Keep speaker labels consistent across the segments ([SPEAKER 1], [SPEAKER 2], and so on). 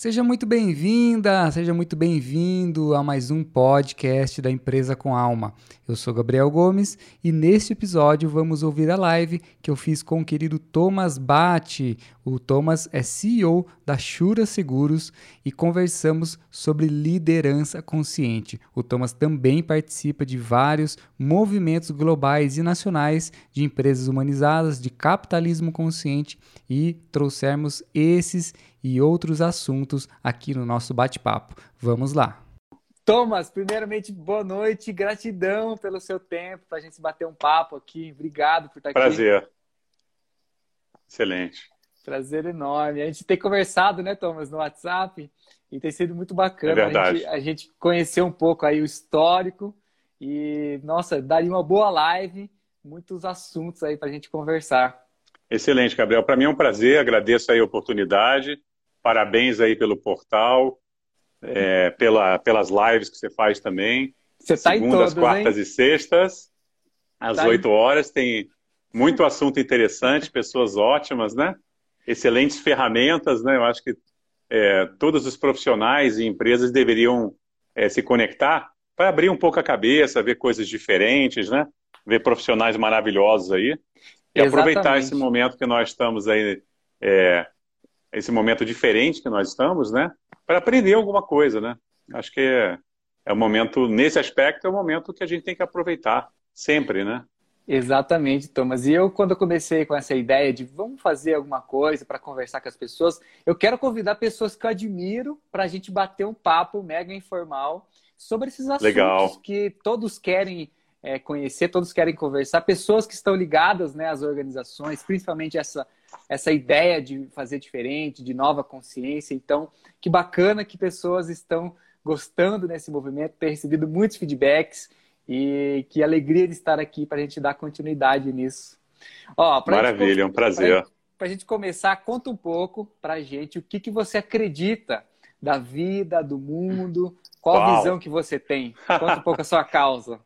[SPEAKER 1] Seja muito bem-vinda, seja muito bem-vindo a mais um podcast da Empresa com Alma. Eu sou Gabriel Gomes e neste episódio vamos ouvir a live que eu fiz com o querido Thomas Bate. O Thomas é CEO da Shura Seguros e conversamos sobre liderança consciente. O Thomas também participa de vários movimentos globais e nacionais de empresas humanizadas, de capitalismo consciente e trouxemos esses e outros assuntos aqui no nosso bate-papo. Vamos lá!
[SPEAKER 2] Thomas, primeiramente, boa noite, gratidão pelo seu tempo, para a gente bater um papo aqui. Obrigado por estar
[SPEAKER 3] Prazer. aqui. Prazer. Excelente.
[SPEAKER 2] Prazer enorme. A gente tem conversado, né, Thomas, no WhatsApp, e tem sido muito bacana.
[SPEAKER 3] É verdade.
[SPEAKER 2] A gente, a gente conhecer um pouco aí o histórico e, nossa, daria uma boa live, muitos assuntos aí para a gente conversar.
[SPEAKER 3] Excelente, Gabriel. Para mim é um prazer, agradeço aí a oportunidade. Parabéns aí pelo portal, é, pela, pelas lives que você faz também.
[SPEAKER 2] Você em todas,
[SPEAKER 3] quartas
[SPEAKER 2] hein?
[SPEAKER 3] e sextas, às tá 8 horas. Tem muito assunto interessante, pessoas ótimas, né? Excelentes ferramentas, né? Eu acho que é, todos os profissionais e empresas deveriam é, se conectar para abrir um pouco a cabeça, ver coisas diferentes, né? Ver profissionais maravilhosos aí. E Exatamente. aproveitar esse momento que nós estamos aí é, esse momento diferente que nós estamos, né? Para aprender alguma coisa, né? Acho que é, é um momento, nesse aspecto, é um momento que a gente tem que aproveitar sempre, né?
[SPEAKER 2] Exatamente, Thomas. E eu, quando eu comecei com essa ideia de vamos fazer alguma coisa para conversar com as pessoas, eu quero convidar pessoas que eu admiro para a gente bater um papo mega informal sobre esses assuntos
[SPEAKER 3] Legal.
[SPEAKER 2] que todos querem é, conhecer, todos querem conversar, pessoas que estão ligadas né, às organizações, principalmente essa, essa ideia de fazer diferente, de nova consciência. Então, que bacana que pessoas estão gostando desse movimento, ter recebido muitos feedbacks e que alegria de estar aqui para a gente dar continuidade nisso.
[SPEAKER 3] Ó, Maravilha, gente, é um prazer.
[SPEAKER 2] Para a gente começar, conta um pouco para a gente o que, que você acredita da vida, do mundo, qual Uau. a visão que você tem. Conta um pouco a sua causa.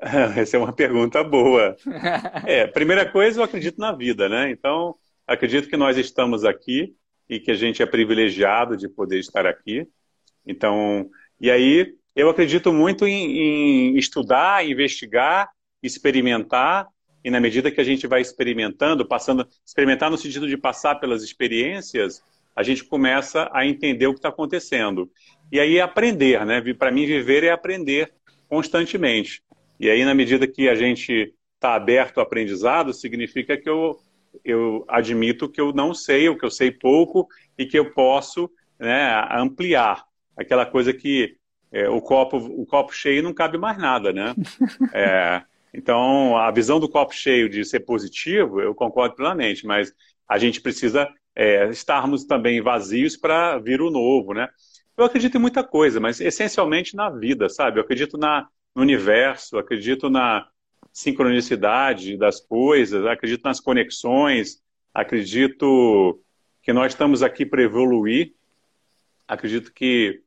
[SPEAKER 3] Essa é uma pergunta boa. É, primeira coisa, eu acredito na vida, né? Então, acredito que nós estamos aqui e que a gente é privilegiado de poder estar aqui. Então, e aí eu acredito muito em, em estudar, investigar, experimentar e na medida que a gente vai experimentando, passando, experimentar no sentido de passar pelas experiências, a gente começa a entender o que está acontecendo. E aí aprender, né? Para mim, viver é aprender constantemente. E aí, na medida que a gente está aberto ao aprendizado, significa que eu, eu admito que eu não sei, ou que eu sei pouco, e que eu posso né, ampliar. Aquela coisa que é, o, copo, o copo cheio não cabe mais nada, né? É, então, a visão do copo cheio de ser positivo, eu concordo plenamente, mas a gente precisa é, estarmos também vazios para vir o novo, né? Eu acredito em muita coisa, mas essencialmente na vida, sabe? Eu acredito na, no universo, acredito na sincronicidade das coisas, acredito nas conexões, acredito que nós estamos aqui para evoluir, acredito que.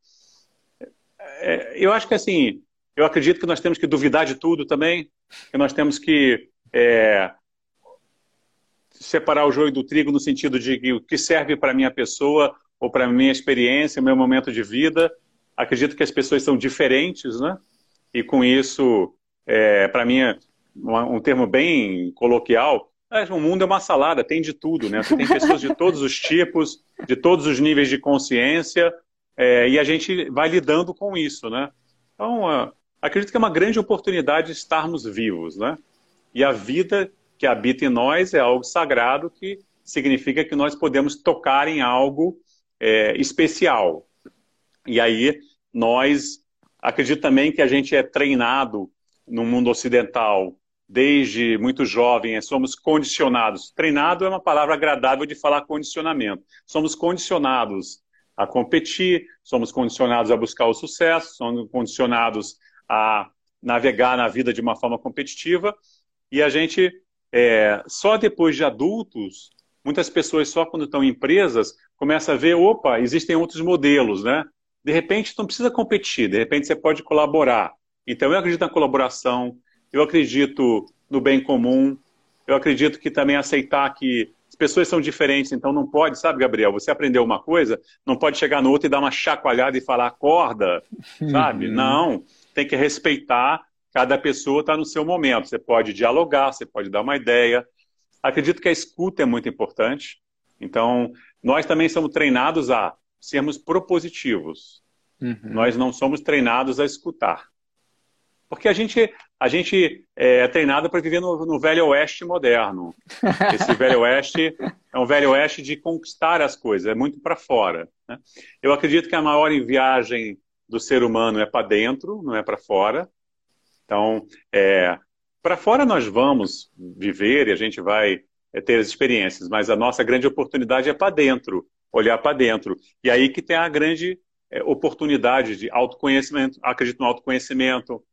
[SPEAKER 3] É, eu acho que assim, eu acredito que nós temos que duvidar de tudo também, que nós temos que é, separar o joio do trigo no sentido de que o que serve para minha pessoa ou para minha experiência, meu momento de vida. Acredito que as pessoas são diferentes, né? e com isso, é, para mim, um termo bem coloquial, é, o mundo é uma salada, tem de tudo, né? Você tem pessoas de todos os tipos, de todos os níveis de consciência, é, e a gente vai lidando com isso, né? Então, uh, acredito que é uma grande oportunidade estarmos vivos, né? E a vida que habita em nós é algo sagrado que significa que nós podemos tocar em algo é, especial. E aí nós Acredito também que a gente é treinado no mundo ocidental desde muito jovem, somos condicionados. Treinado é uma palavra agradável de falar condicionamento. Somos condicionados a competir, somos condicionados a buscar o sucesso, somos condicionados a navegar na vida de uma forma competitiva. E a gente, é, só depois de adultos, muitas pessoas só quando estão em empresas, começam a ver, opa, existem outros modelos, né? De repente, não precisa competir, de repente você pode colaborar. Então, eu acredito na colaboração, eu acredito no bem comum, eu acredito que também aceitar que as pessoas são diferentes, então não pode, sabe, Gabriel? Você aprendeu uma coisa, não pode chegar no outro e dar uma chacoalhada e falar, acorda, sabe? Uhum. Não, tem que respeitar, cada pessoa está no seu momento. Você pode dialogar, você pode dar uma ideia. Acredito que a escuta é muito importante. Então, nós também somos treinados a sermos propositivos. Uhum. Nós não somos treinados a escutar. Porque a gente, a gente é treinado para viver no, no, velho oeste moderno. Esse velho oeste é um velho oeste de conquistar as coisas, é muito para fora. Né? Eu acredito que a maior viagem do ser humano é para dentro, não é para fora. Então, é, para fora nós vamos viver e a gente vai é, ter as experiências, mas a nossa grande oportunidade é para dentro, olhar para dentro. E aí que tem a grande é, oportunidade de autoconhecimento, acredito no autoconhecimento,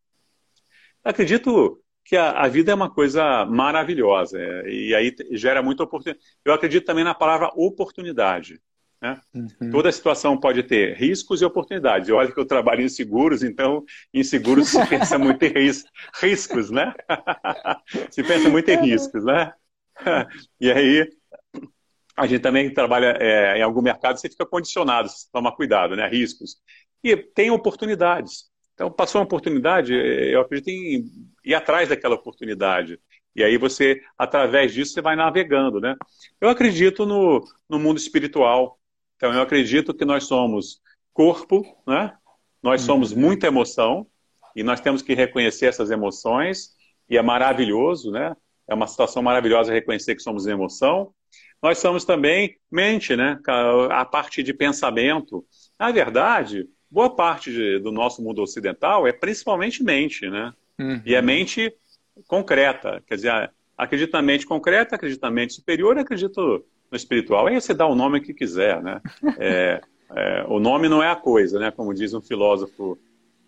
[SPEAKER 3] Acredito que a, a, vida é uma coisa maravilhosa é, e aí gera muita oportunidade. Eu acredito também na palavra oportunidade. Né? Uhum. Toda situação pode ter riscos e oportunidades. Eu olho que eu trabalho em seguros, então em seguros se pensa muito em ris riscos, né? se pensa muito em riscos, né? e aí a gente também trabalha é, em algum mercado, você fica condicionado, você toma cuidado, né? Riscos. E tem oportunidades. Então, passou uma oportunidade, eh, eu acredito em ir atrás daquela oportunidade. E aí você, através disso, você vai navegando, né? Eu acredito no, no mundo espiritual. Então, eu acredito que nós somos corpo, né? Nós somos uhum. muita emoção e nós temos que reconhecer essas emoções e é maravilhoso, né? É uma situação maravilhosa reconhecer que somos emoção. Nós somos também mente, né? A parte de pensamento. Na verdade, boa parte de, do nosso mundo ocidental é principalmente mente, né? Uhum. E é mente concreta. Quer dizer, acredito na mente concreta, acredito na mente superior, acredito no espiritual. Aí você dá o nome que quiser, né? É, é, o nome não é a coisa, né? Como diz um filósofo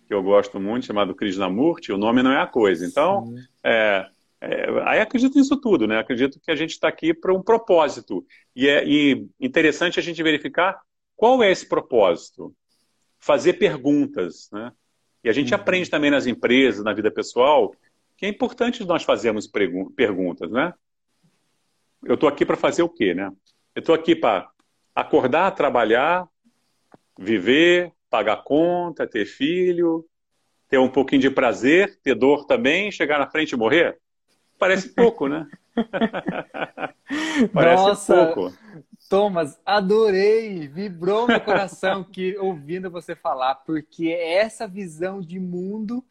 [SPEAKER 3] que eu gosto muito, chamado Krishnamurti, o nome não é a coisa. Então, é, é, aí acredito nisso tudo, né? Acredito que a gente está aqui para um propósito. E é e interessante a gente verificar qual é esse propósito fazer perguntas, né? E a gente uhum. aprende também nas empresas, na vida pessoal, que é importante nós fazermos perguntas, né? Eu estou aqui para fazer o quê, né? Eu estou aqui para acordar, trabalhar, viver, pagar conta, ter filho, ter um pouquinho de prazer, ter dor também, chegar na frente e morrer? Parece pouco, né?
[SPEAKER 2] Parece Nossa, pouco. Thomas, adorei, vibrou meu coração que ouvindo você falar, porque é essa visão de mundo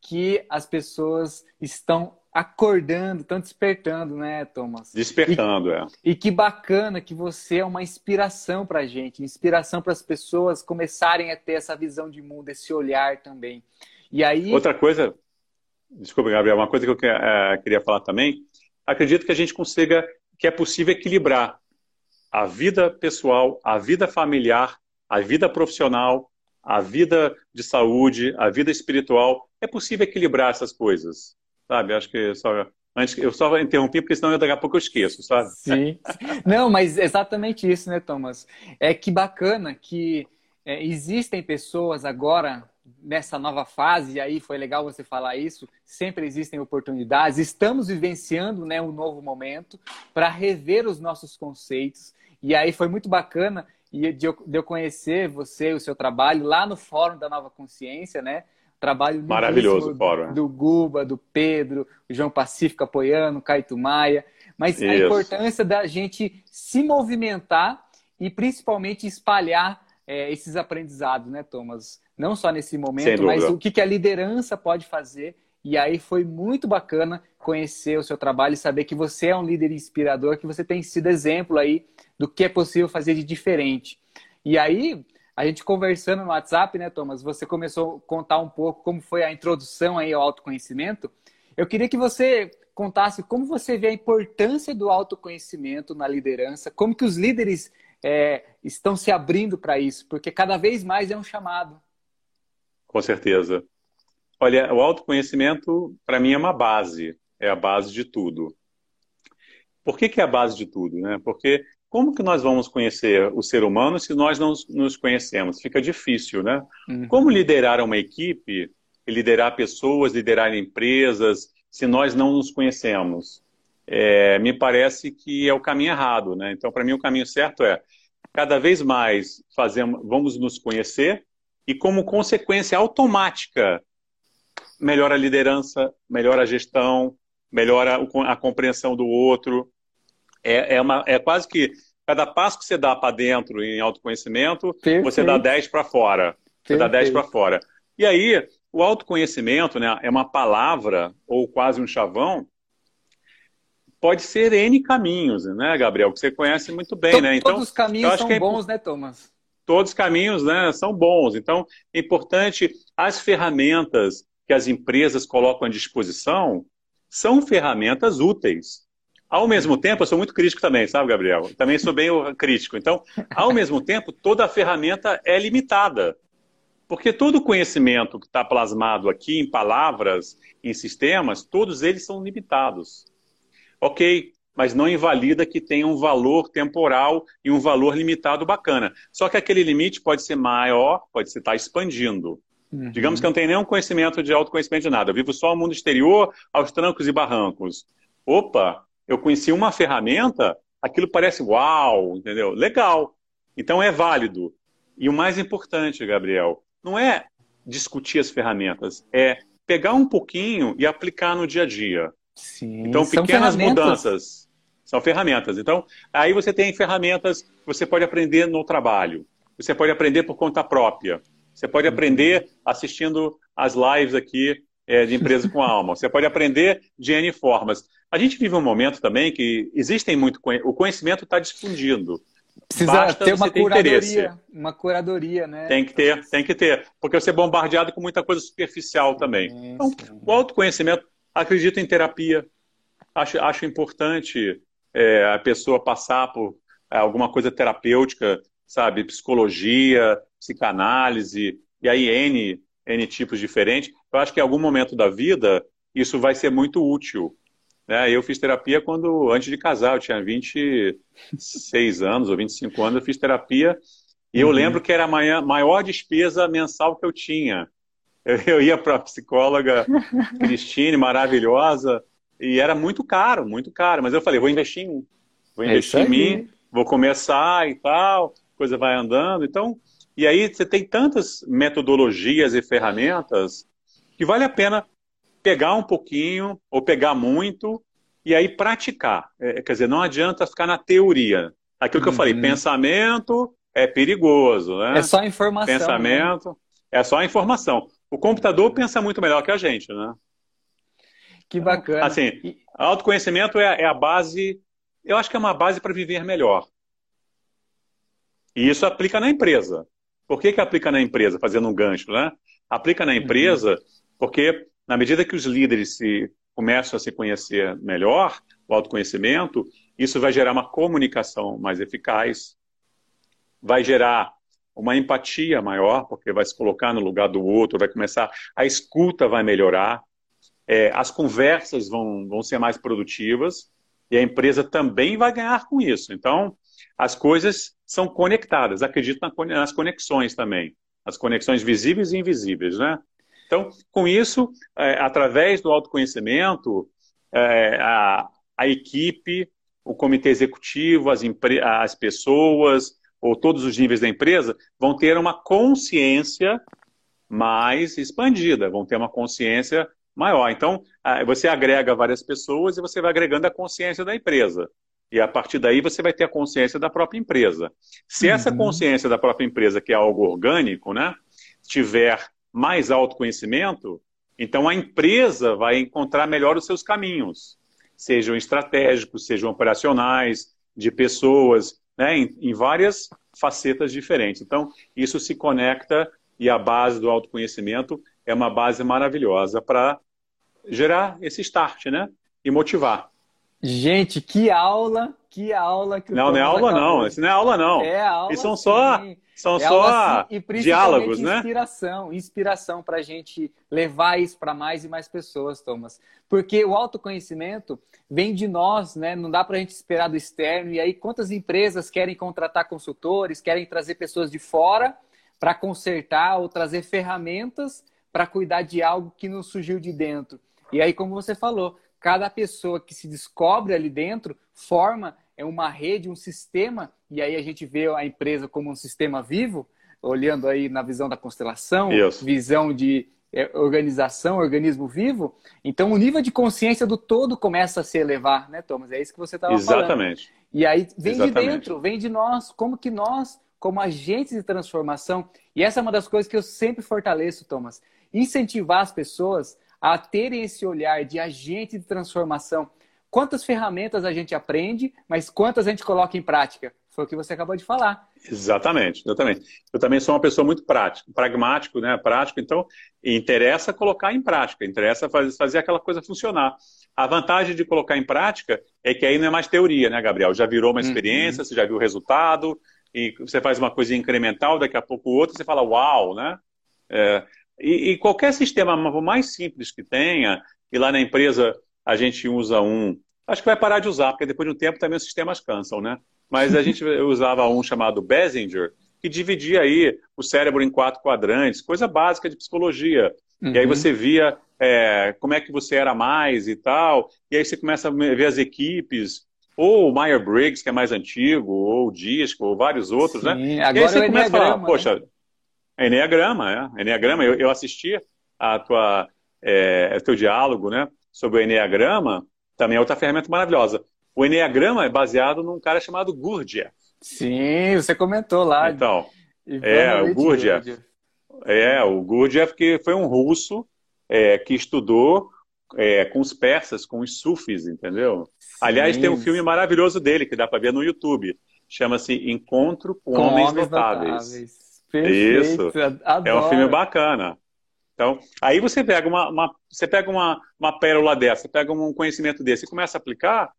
[SPEAKER 2] que as pessoas estão acordando, estão despertando, né, Thomas?
[SPEAKER 3] Despertando,
[SPEAKER 2] e,
[SPEAKER 3] é.
[SPEAKER 2] E que bacana que você é uma inspiração para a gente, inspiração para as pessoas começarem a ter essa visão de mundo, esse olhar também. E aí.
[SPEAKER 3] Outra coisa, desculpa, Gabriel, uma coisa que eu é, queria falar também, acredito que a gente consiga, que é possível equilibrar a vida pessoal, a vida familiar, a vida profissional, a vida de saúde, a vida espiritual. É possível equilibrar essas coisas, sabe? Acho que só Antes, eu só interrompi porque senão daqui a pouco eu esqueço, sabe?
[SPEAKER 2] Sim. Não, mas exatamente isso, né, Thomas? É que bacana que é, existem pessoas agora nessa nova fase, e aí foi legal você falar isso, sempre existem oportunidades, estamos vivenciando né, um novo momento para rever os nossos conceitos, e aí foi muito bacana e de eu, conhecer você, o seu trabalho lá no Fórum da Nova Consciência, né? Trabalho
[SPEAKER 3] maravilhoso
[SPEAKER 2] do,
[SPEAKER 3] fórum.
[SPEAKER 2] do Guba, do Pedro, o João Pacífico apoiando, o Caito Maia. Mas Isso. a importância da gente se movimentar e principalmente espalhar é, esses aprendizados, né, Thomas? Não só nesse momento, mas o que, que a liderança pode fazer. E aí foi muito bacana conhecer o seu trabalho e saber que você é um líder inspirador, que você tem sido exemplo aí do que é possível fazer de diferente. E aí, a gente conversando no WhatsApp, né, Thomas? Você começou a contar um pouco como foi a introdução aí ao autoconhecimento. Eu queria que você contasse como você vê a importância do autoconhecimento na liderança, como que os líderes é, estão se abrindo para isso, porque cada vez mais é um chamado.
[SPEAKER 3] Com certeza. Olha, o autoconhecimento, para mim, é uma base, é a base de tudo. Por que, que é a base de tudo? Né? Porque como que nós vamos conhecer o ser humano se nós não nos conhecemos? Fica difícil, né? Uhum. Como liderar uma equipe, liderar pessoas, liderar empresas, se nós não nos conhecemos? é, me parece que é o caminho errado, né? Então, para mim, o caminho certo é cada vez mais fazemos, vamos nos conhecer e, como consequência automática, melhora a liderança, melhora a gestão, melhora a compreensão do outro. É, é, uma, é quase que cada passo que você dá para dentro em autoconhecimento, Perfeito. você dá 10 para fora. Você Perfeito. dá 10 para fora. E aí, o autoconhecimento né, é uma palavra, ou quase um chavão, pode ser N caminhos, né, Gabriel? Que você conhece muito bem, né?
[SPEAKER 2] Então, todos os caminhos são é bons, né, Thomas?
[SPEAKER 3] Todos os caminhos né, são bons. Então, é importante as ferramentas que as empresas colocam à disposição são ferramentas úteis. Ao mesmo tempo, eu sou muito crítico também, sabe, Gabriel? Também sou bem crítico. Então, ao mesmo tempo, toda a ferramenta é limitada. Porque todo o conhecimento que está plasmado aqui em palavras, em sistemas, todos eles são limitados. Ok, mas não invalida que tenha um valor temporal e um valor limitado bacana. Só que aquele limite pode ser maior, pode estar tá expandindo. Uhum. Digamos que eu não tenho nenhum conhecimento de autoconhecimento de nada. Eu vivo só o mundo exterior, aos trancos e barrancos. Opa, eu conheci uma ferramenta, aquilo parece uau, entendeu? Legal. Então é válido. E o mais importante, Gabriel, não é discutir as ferramentas, é pegar um pouquinho e aplicar no dia a dia.
[SPEAKER 2] Sim,
[SPEAKER 3] então, pequenas mudanças são ferramentas. Então, aí você tem ferramentas que você pode aprender no trabalho, você pode aprender por conta própria, você pode aprender assistindo as lives aqui é, de Empresa com Alma. Você pode aprender de N formas. A gente vive um momento também que existem muito o conhecimento está difundindo.
[SPEAKER 2] Precisa Basta ter uma curadoria, interesse. uma curadoria, né?
[SPEAKER 3] Tem que ter, tem que ter, porque você é bombardeado com muita coisa superficial também. Então, o autoconhecimento, acredito em terapia, acho, acho importante é, a pessoa passar por é, alguma coisa terapêutica, sabe, psicologia, psicanálise, e aí N, N tipos diferentes. Eu acho que em algum momento da vida isso vai ser muito útil. Né? Eu fiz terapia quando, antes de casar, eu tinha 26 anos ou 25 anos, eu fiz terapia e eu uhum. lembro que era a maior despesa mensal que eu tinha. Eu, eu ia para a psicóloga Cristine, maravilhosa, e era muito caro, muito caro. Mas eu falei, vou investir em mim. Vou é investir é em mim, vou começar e tal, coisa vai andando. Então, e aí você tem tantas metodologias e ferramentas que vale a pena pegar um pouquinho ou pegar muito e aí praticar. É, quer dizer, não adianta ficar na teoria. Aquilo que uhum. eu falei, uhum. pensamento é perigoso, né?
[SPEAKER 2] É só informação.
[SPEAKER 3] Né? Pensamento né? é só informação. O computador pensa muito melhor que a gente, né?
[SPEAKER 2] Que bacana.
[SPEAKER 3] Assim, autoconhecimento é, é a base, eu acho que é uma base para viver melhor. E isso aplica na empresa. Por que, que aplica na empresa, fazendo um gancho, né? Aplica na uhum. empresa porque, na medida que os líderes se começam a se conhecer melhor, o autoconhecimento, isso vai gerar uma comunicação mais eficaz, vai gerar uma empatia maior, porque vai se colocar no lugar do outro, vai começar, a escuta vai melhorar, é, as conversas vão, vão ser mais produtivas e a empresa também vai ganhar com isso. Então, as coisas são conectadas. Acredito nas conexões também, as conexões visíveis e invisíveis, né? Então, com isso, é, através do autoconhecimento, é, a, a, equipe, o comitê executivo, as, as pessoas, ou todos os níveis da empresa, vão ter uma consciência mais expandida, vão ter uma consciência maior. Então, você agrega várias pessoas e você vai agregando a consciência da empresa. E a partir daí você vai ter a consciência da própria empresa. Se uhum. essa consciência da própria empresa, que é algo orgânico, né, tiver mais autoconhecimento, então a empresa vai encontrar melhor os seus caminhos, sejam estratégicos, sejam operacionais, de pessoas, né, em, em várias facetas diferentes. Então, isso se conecta e a base do autoconhecimento é uma base maravilhosa para gerar esse start, né? E motivar.
[SPEAKER 2] Gente, que aula, que aula que
[SPEAKER 3] Não, não é aula acabou. não, isso não é aula não. É aula. E são só, são é só e diálogos,
[SPEAKER 2] né? Inspiração, inspiração para a gente levar isso para mais e mais pessoas, Thomas. Porque o autoconhecimento vem de nós, né? Não dá para a gente esperar do externo. E aí, quantas empresas querem contratar consultores, querem trazer pessoas de fora para consertar ou trazer ferramentas para cuidar de algo que não surgiu de dentro? E aí, como você falou, cada pessoa que se descobre ali dentro forma é uma rede, um sistema, e aí a gente vê a empresa como um sistema vivo, olhando aí na visão da constelação, Isso. visão de é, organização, organismo vivo. Então, o nível de consciência do todo começa a se elevar, né, Thomas? É isso que você estava falando.
[SPEAKER 3] Exatamente.
[SPEAKER 2] E aí vem Exatamente. de dentro, vem de nós, como que nós, como agentes de transformação, e essa é uma das coisas que eu sempre fortaleço, Thomas, incentivar as pessoas a terem esse olhar de agente de transformação. Quantas ferramentas a gente aprende, mas quantas a gente coloca em prática? Foi o que você acabou de falar.
[SPEAKER 3] Exatamente, exatamente. Eu também sou uma pessoa muito prática, pragmático, né? Prático, então interessa colocar em prática, interessa fazer, fazer aquela coisa funcionar. A vantagem de colocar em prática é que aí não é mais teoria, né, Gabriel? Já virou uma uhum. experiência, uhum. você já viu o resultado, e você faz uma coisa incremental, daqui a pouco outra, você fala, uau, né? É, e, e, qualquer sistema mais simples que tenha, e lá na empresa a gente usa um, acho que vai parar de usar, porque depois de um tempo também os sistemas cansam, né? mas a gente usava um chamado Basinger, que dividia aí o cérebro em quatro quadrantes, coisa básica de psicologia. Uhum. E aí uhum. você via é, como é que você era mais e tal, e aí você começa a ver as equipes, ou o Meyer-Briggs, que é mais antigo, ou o Disco, ou vários outros, né?
[SPEAKER 2] Sim, né? Agora e aí você começa a falar,
[SPEAKER 3] poxa, Enneagrama, é, Enneagrama, eu, eu assisti a tua, é, teu diálogo, né, sobre o Enneagrama, também é outra ferramenta maravilhosa. O Enneagrama é baseado num cara chamado Gurdjieff.
[SPEAKER 2] Sim, você comentou lá.
[SPEAKER 3] Então, é, o Gurdjieff. É, o Gurdjieff que foi um russo é, que estudou é, com os persas, com os sufis, entendeu? Sim. Aliás, tem um filme maravilhoso dele que dá para ver no YouTube. Chama-se Encontro com, com Homens, Homens Notáveis. Notáveis. Perfeito. Isso. Adoro. É um filme bacana. Então, aí você pega uma, uma você pega uma, uma pérola dessa, pega um conhecimento desse e começa a aplicar,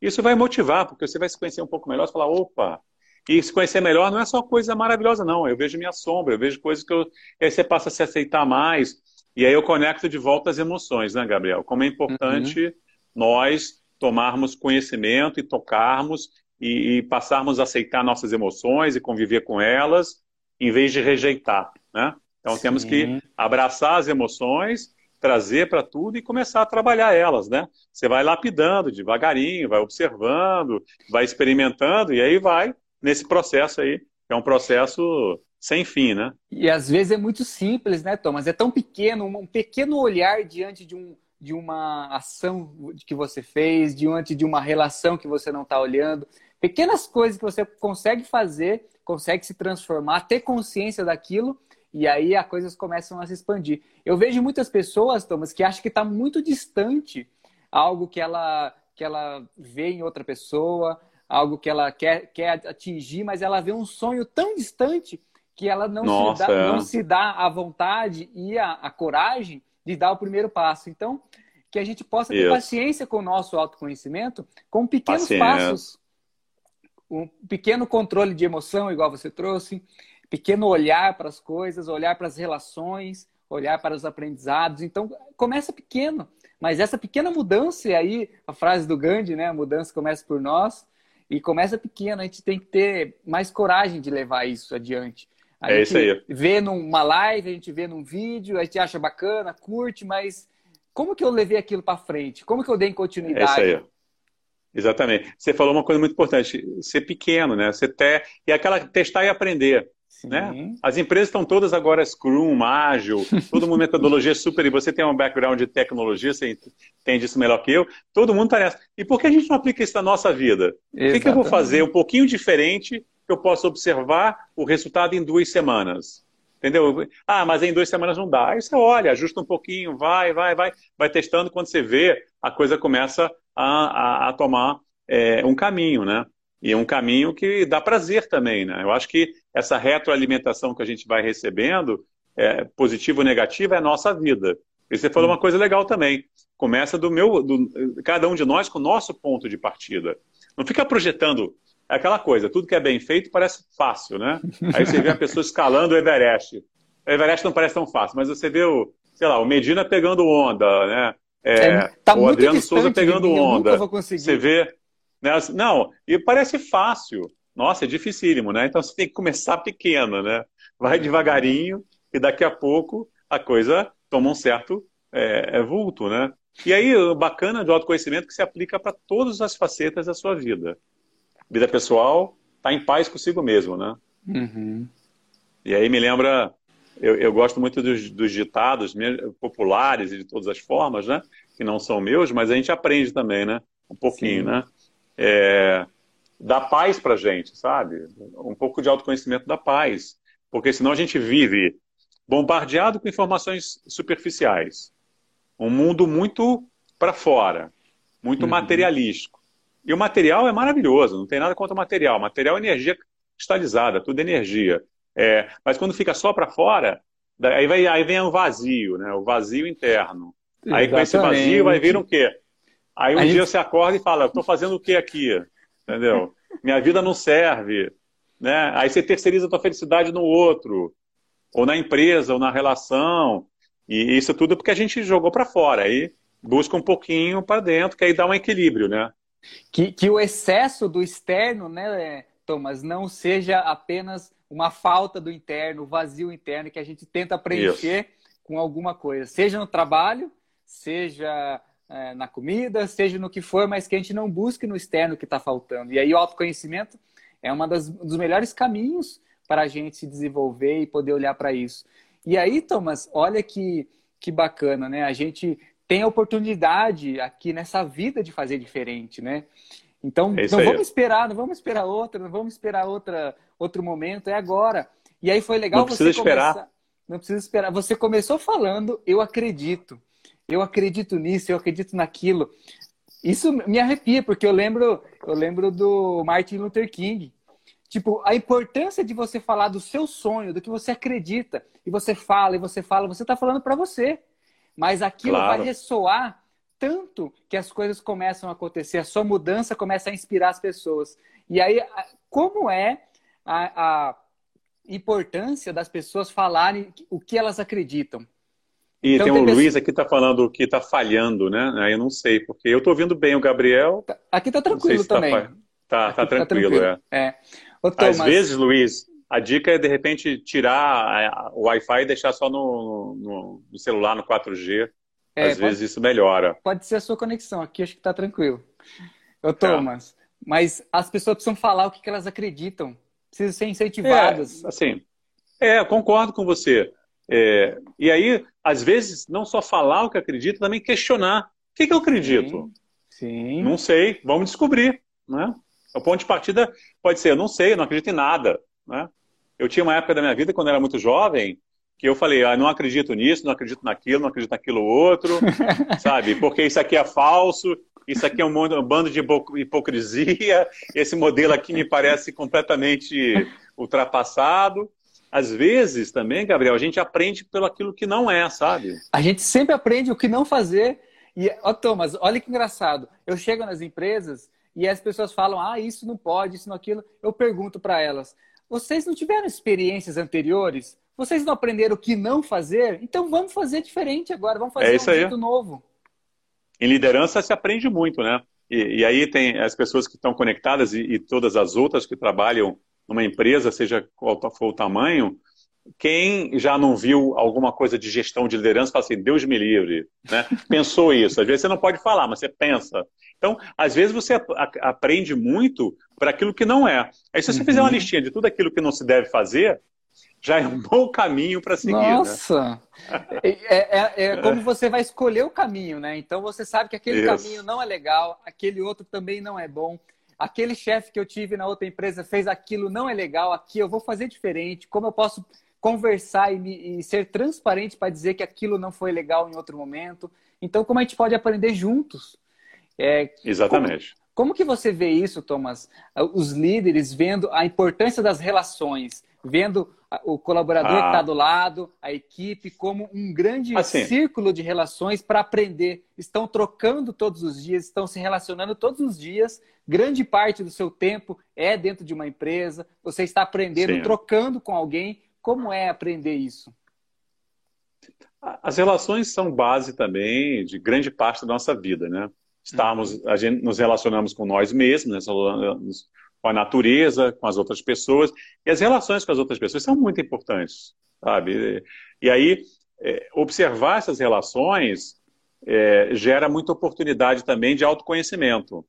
[SPEAKER 3] isso vai motivar, porque você vai se conhecer um pouco melhor, você falar, opa, e se conhecer melhor não é só coisa maravilhosa, não. Eu vejo minha sombra, eu vejo coisas que eu. E aí você passa a se aceitar mais. E aí eu conecto de volta as emoções, né, Gabriel? Como é importante uhum. nós tomarmos conhecimento e tocarmos e, e, passarmos a aceitar nossas emoções e conviver com elas, em vez de rejeitar, né? Então Sim. temos que abraçar as emoções trazer para tudo e começar a trabalhar elas, né? Você vai lapidando devagarinho, vai observando, vai experimentando e aí vai nesse processo aí, que é um processo sem fim, né?
[SPEAKER 2] E às vezes é muito simples, né, Thomas? É tão pequeno, um pequeno olhar diante de, um, de uma ação que você fez, diante de uma relação que você não está olhando. Pequenas coisas que você consegue fazer, consegue se transformar, ter consciência daquilo e aí as coisas começam a se expandir. Eu vejo muitas pessoas, Thomas, que acham que está muito distante algo que ela, que ela vê em outra pessoa, algo que ela quer, quer atingir, mas ela vê um sonho tão distante que ela não, Nossa, se, dá, é. não se dá a vontade e a, a, coragem de dar o primeiro passo. Então, que a gente possa ter Isso. paciência com o nosso autoconhecimento, com pequenos paciência. passos. Um pequeno controle de emoção, igual você trouxe, pequeno olhar para as coisas, olhar para as relações, olhar para os aprendizados. Então, começa pequeno, mas essa pequena mudança, e aí a frase do Gandhi, né? A mudança começa por nós, e começa pequeno, a gente tem que ter mais coragem de levar isso adiante. A
[SPEAKER 3] é isso aí.
[SPEAKER 2] vê numa live, a gente vê num vídeo, a gente acha bacana, curte, mas como que eu levei aquilo para frente? Como que eu dei continuidade?
[SPEAKER 3] É isso aí. Exatamente. Você falou uma coisa muito importante, ser pequeno, né? Você ter, e aquela testar e aprender. Né? As empresas estão todas agora Scrum, Ágil, todo mundo metodologia super, e você tem um background de tecnologia, você entende isso melhor que eu, todo mundo está nessa. E por que a gente não aplica isso na nossa vida? Exatamente. O que, que eu vou fazer um pouquinho diferente que eu possa observar o resultado em duas semanas? Entendeu? Ah, mas em duas semanas não dá. Aí você olha, ajusta um pouquinho, vai, vai, vai, vai testando. Quando você vê, a coisa começa a, a, a tomar é, um caminho, né? E é um caminho que dá prazer também, né? Eu acho que essa retroalimentação que a gente vai recebendo, é, positiva ou negativa, é a nossa vida. E você falou uma coisa legal também. Começa do meu, do, cada um de nós com o nosso ponto de partida. Não fica projetando é aquela coisa, tudo que é bem feito parece fácil, né? Aí você vê a pessoa escalando o Everest. O Everest não parece tão fácil, mas você vê o, sei lá, o Medina pegando onda, né? É, é, tá o Adriano Souza pegando mim, onda. Você vê né? Não, e parece fácil. Nossa, é dificílimo, né? Então você tem que começar pequeno, né? Vai devagarinho e daqui a pouco a coisa toma um certo é, é vulto, né? E aí, bacana do autoconhecimento que se aplica para todas as facetas da sua vida. Vida pessoal, tá em paz consigo mesmo, né?
[SPEAKER 2] Uhum.
[SPEAKER 3] E aí me lembra, eu, eu gosto muito dos, dos, ditados populares e de todas as formas, né? Que não são meus, mas a gente aprende também, né? Um pouquinho, Sim. né? É, dá paz pra gente, sabe? Um pouco de autoconhecimento da paz. Porque senão a gente vive bombardeado com informações superficiais. Um mundo muito para fora, muito uhum. materialístico. E o material é maravilhoso, não tem nada contra o material. Material é energia cristalizada, tudo é energia. É, mas quando fica só para fora, aí, vai, aí vem o vazio, né? o vazio interno. Exatamente. Aí com esse vazio vai vir o quê? Aí um aí... dia você acorda e fala, estou fazendo o que aqui? Entendeu? Minha vida não serve. Né? Aí você terceiriza a tua felicidade no outro, ou na empresa, ou na relação. E isso tudo porque a gente jogou para fora. Aí busca um pouquinho para dentro, que aí dá um equilíbrio, né?
[SPEAKER 2] Que, que o excesso do externo, né, Thomas, não seja apenas uma falta do interno, o vazio interno que a gente tenta preencher Isso. com alguma coisa, seja no trabalho, seja é, na comida, seja no que for, mas que a gente não busque no externo que está faltando. E aí o autoconhecimento é um dos melhores caminhos para a gente se desenvolver e poder olhar para isso. E aí, Thomas, olha que, que bacana, né? A gente tem a oportunidade aqui nessa vida de fazer diferente, né? Então, é não aí. vamos esperar, não vamos esperar outra, não vamos esperar outra, outro momento, é agora. E aí foi legal
[SPEAKER 3] não precisa
[SPEAKER 2] você
[SPEAKER 3] esperar. Começar...
[SPEAKER 2] Não precisa esperar. Você começou falando, eu acredito. Eu acredito nisso, eu acredito naquilo. Isso me arrepia, porque eu lembro, eu lembro do Martin Luther King. Tipo, a importância de você falar do seu sonho, do que você acredita, e você fala, e você fala, você está falando para você. Mas aquilo claro. vai ressoar tanto que as coisas começam a acontecer, a sua mudança começa a inspirar as pessoas. E aí, como é a, a importância das pessoas falarem o que elas acreditam?
[SPEAKER 3] E então, tem o Luiz aqui está falando que está falhando, né? Aí eu não sei, porque eu estou ouvindo bem o Gabriel.
[SPEAKER 2] Tá, aqui está tranquilo se tá também.
[SPEAKER 3] Tá, tá, tá tranquilo, tranquilo, é. é. Ô, Às vezes, Luiz, a dica é de repente tirar o Wi-Fi e deixar só no, no, no celular, no 4G. É, Às pode, vezes isso melhora.
[SPEAKER 2] Pode ser a sua conexão, aqui acho que está tranquilo. Ô, tá. Thomas, mas as pessoas precisam falar o que, que elas acreditam. Precisam ser incentivadas.
[SPEAKER 3] É, assim, é, concordo com você. É, e aí, às vezes, não só falar o que acredita, também questionar. O que, que eu acredito?
[SPEAKER 2] Sim, sim.
[SPEAKER 3] Não sei, vamos descobrir. Né? O ponto de partida pode ser, eu não sei, eu não acredito em nada. Né? Eu tinha uma época da minha vida, quando eu era muito jovem, que eu falei, ah, não acredito nisso, não acredito naquilo, não acredito naquilo outro, sabe? Porque isso aqui é falso, isso aqui é um, bando de hipocrisia, esse modelo aqui me parece completamente ultrapassado. Às vezes também, Gabriel, a gente aprende pelo aquilo que não é, sabe?
[SPEAKER 2] A gente sempre aprende o que não fazer. E, ó, Thomas, olha que engraçado. Eu chego nas empresas e as pessoas falam, ah, isso não pode, isso não aquilo. Eu pergunto para elas, vocês não tiveram experiências anteriores? Vocês não aprenderam o que não fazer? Então vamos fazer diferente agora, vamos fazer é um jeito novo.
[SPEAKER 3] Em liderança se aprende muito, né? E, e aí tem as pessoas que estão conectadas e, e, todas as outras que trabalham numa empresa, seja qual for o tamanho, quem já não viu alguma coisa de gestão de liderança fala assim, Deus me livre, né? Pensou isso. Às vezes você não pode falar, mas você pensa. Então, às vezes você aprende muito para aquilo que não é. Aí se você uhum. fizer uma listinha de tudo aquilo que não se deve fazer, já é um bom caminho para seguir.
[SPEAKER 2] Né? Nossa! Né? É, é, é, como você vai escolher o caminho, né? Então você sabe que aquele Isso. caminho não é legal, aquele outro também não é bom. Aquele chefe que eu tive na outra empresa fez aquilo não é legal, aqui eu vou fazer diferente. Como eu posso conversar e, me, e ser transparente para dizer que aquilo não foi legal em outro momento? Então, como a gente pode aprender juntos?
[SPEAKER 3] É, Exatamente.
[SPEAKER 2] Como, como que você vê isso, Thomas? Os líderes vendo a importância das relações, vendo o colaborador ah. que está do lado, a equipe, como um grande assim. círculo de relações para aprender. Estão trocando todos os dias, estão se relacionando todos os dias. Grande parte do seu tempo é dentro de uma empresa. Você está aprendendo, Sim. trocando com alguém. Como é aprender isso?
[SPEAKER 3] As relações são base também de grande parte da nossa vida, né? Estamos, uhum. a gente nos relacionamos com nós mesmos, né? com a natureza, com as outras pessoas. E as relações com as outras pessoas são muito importantes, sabe? E aí, é, observar essas relações é, gera muita oportunidade também de autoconhecimento.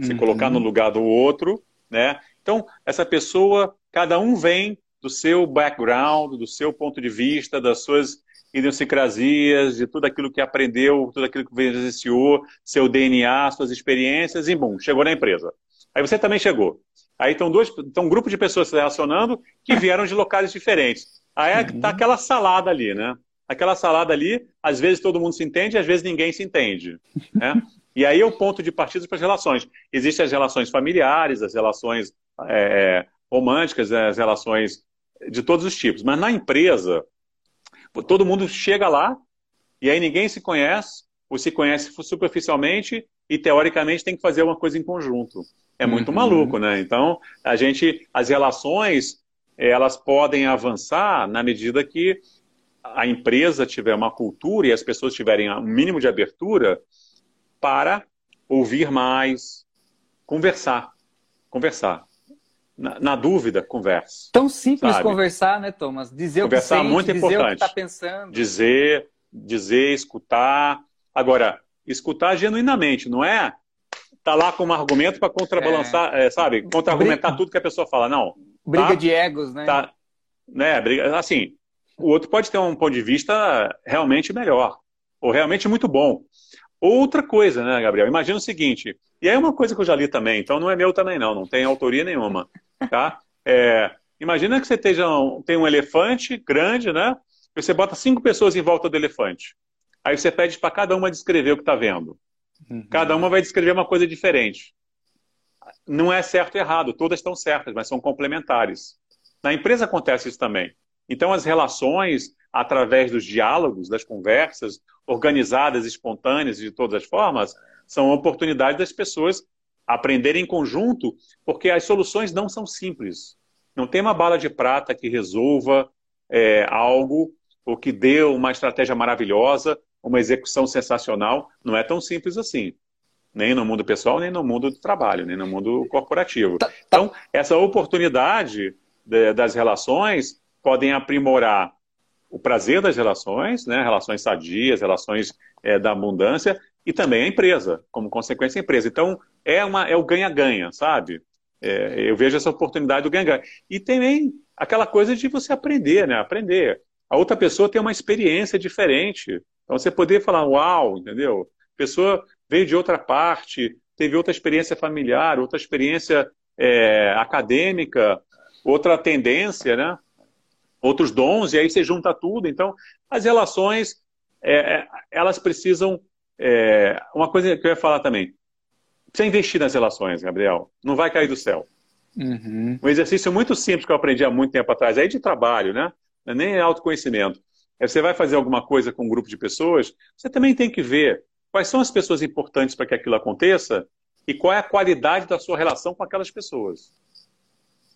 [SPEAKER 3] Se uhum. colocar no lugar do outro, né? Então, essa pessoa, cada um vem do seu background, do seu ponto de vista, das suas idiosincrasias, de tudo aquilo que aprendeu, tudo aquilo que vivenciou, seu DNA, suas experiências, e bom, chegou na empresa. Aí você também chegou. Aí estão dois, estão um grupo de pessoas se relacionando que vieram de locais diferentes. Aí está uhum. aquela salada ali, né? Aquela salada ali, às vezes todo mundo se entende, às vezes ninguém se entende. Né? E aí é o ponto de partida para as relações. Existem as relações familiares, as relações é, românticas, as relações de todos os tipos. Mas na empresa, todo mundo chega lá e aí ninguém se conhece, ou se conhece superficialmente e teoricamente tem que fazer uma coisa em conjunto. É muito uhum. maluco, né? Então, a gente, as relações, elas podem avançar na medida que a empresa tiver uma cultura e as pessoas tiverem um mínimo de abertura para ouvir mais, conversar, conversar. Na, na dúvida, converse.
[SPEAKER 2] Tão simples sabe? conversar, né, Thomas? Dizer
[SPEAKER 3] conversar
[SPEAKER 2] o que sente,
[SPEAKER 3] muito
[SPEAKER 2] dizer
[SPEAKER 3] importante.
[SPEAKER 2] o que está pensando.
[SPEAKER 3] Dizer, dizer, escutar. Agora, escutar genuinamente, não é tá lá com um argumento para contrabalançar, é. É, sabe? Contra-argumentar tudo que a pessoa fala. Não.
[SPEAKER 2] Briga tá, de egos, né?
[SPEAKER 3] Tá, né? Briga, assim, o outro pode ter um ponto de vista realmente melhor, ou realmente muito bom. Outra coisa, né, Gabriel? Imagina o seguinte, e aí é uma coisa que eu já li também, então não é meu também não, não tem autoria nenhuma, tá? É, imagina que você esteja, tem um elefante grande, né? E você bota cinco pessoas em volta do elefante. Aí você pede para cada uma descrever o que está vendo. Uhum. Cada uma vai descrever uma coisa diferente. Não é certo e errado, todas estão certas, mas são complementares. Na empresa acontece isso também. Então, as relações, através dos diálogos, das conversas, organizadas, espontâneas, de todas as formas, são oportunidades das pessoas aprenderem em conjunto, porque as soluções não são simples. Não tem uma bala de prata que resolva é, algo ou que dê uma estratégia maravilhosa, uma execução sensacional. Não é tão simples assim. Nem no mundo pessoal, nem no mundo do trabalho, nem no mundo corporativo. Tá, tá. Então, essa oportunidade de, das relações podem aprimorar o prazer das relações, né, relações sadias, relações é, da abundância, e também a empresa, como consequência a empresa. Então, é, uma, é o ganha-ganha, sabe? É, eu vejo essa oportunidade do ganha-ganha. E também aquela coisa de você aprender, né? Aprender. A outra pessoa tem uma experiência diferente. Então, você poder falar, uau, entendeu? A pessoa veio de outra parte, teve outra experiência familiar, outra experiência é, acadêmica, outra tendência, né? outros dons, e aí você junta tudo. Então, as relações, é, é, elas precisam. É, uma coisa que eu ia falar também: precisa investir nas relações, Gabriel. Não vai cair do céu. Uhum. Um exercício muito simples que eu aprendi há muito tempo atrás, é de trabalho, né? É nem autoconhecimento. É você vai fazer alguma coisa com um grupo de pessoas, você também tem que ver quais são as pessoas importantes para que aquilo aconteça e qual é a qualidade da sua relação com aquelas pessoas.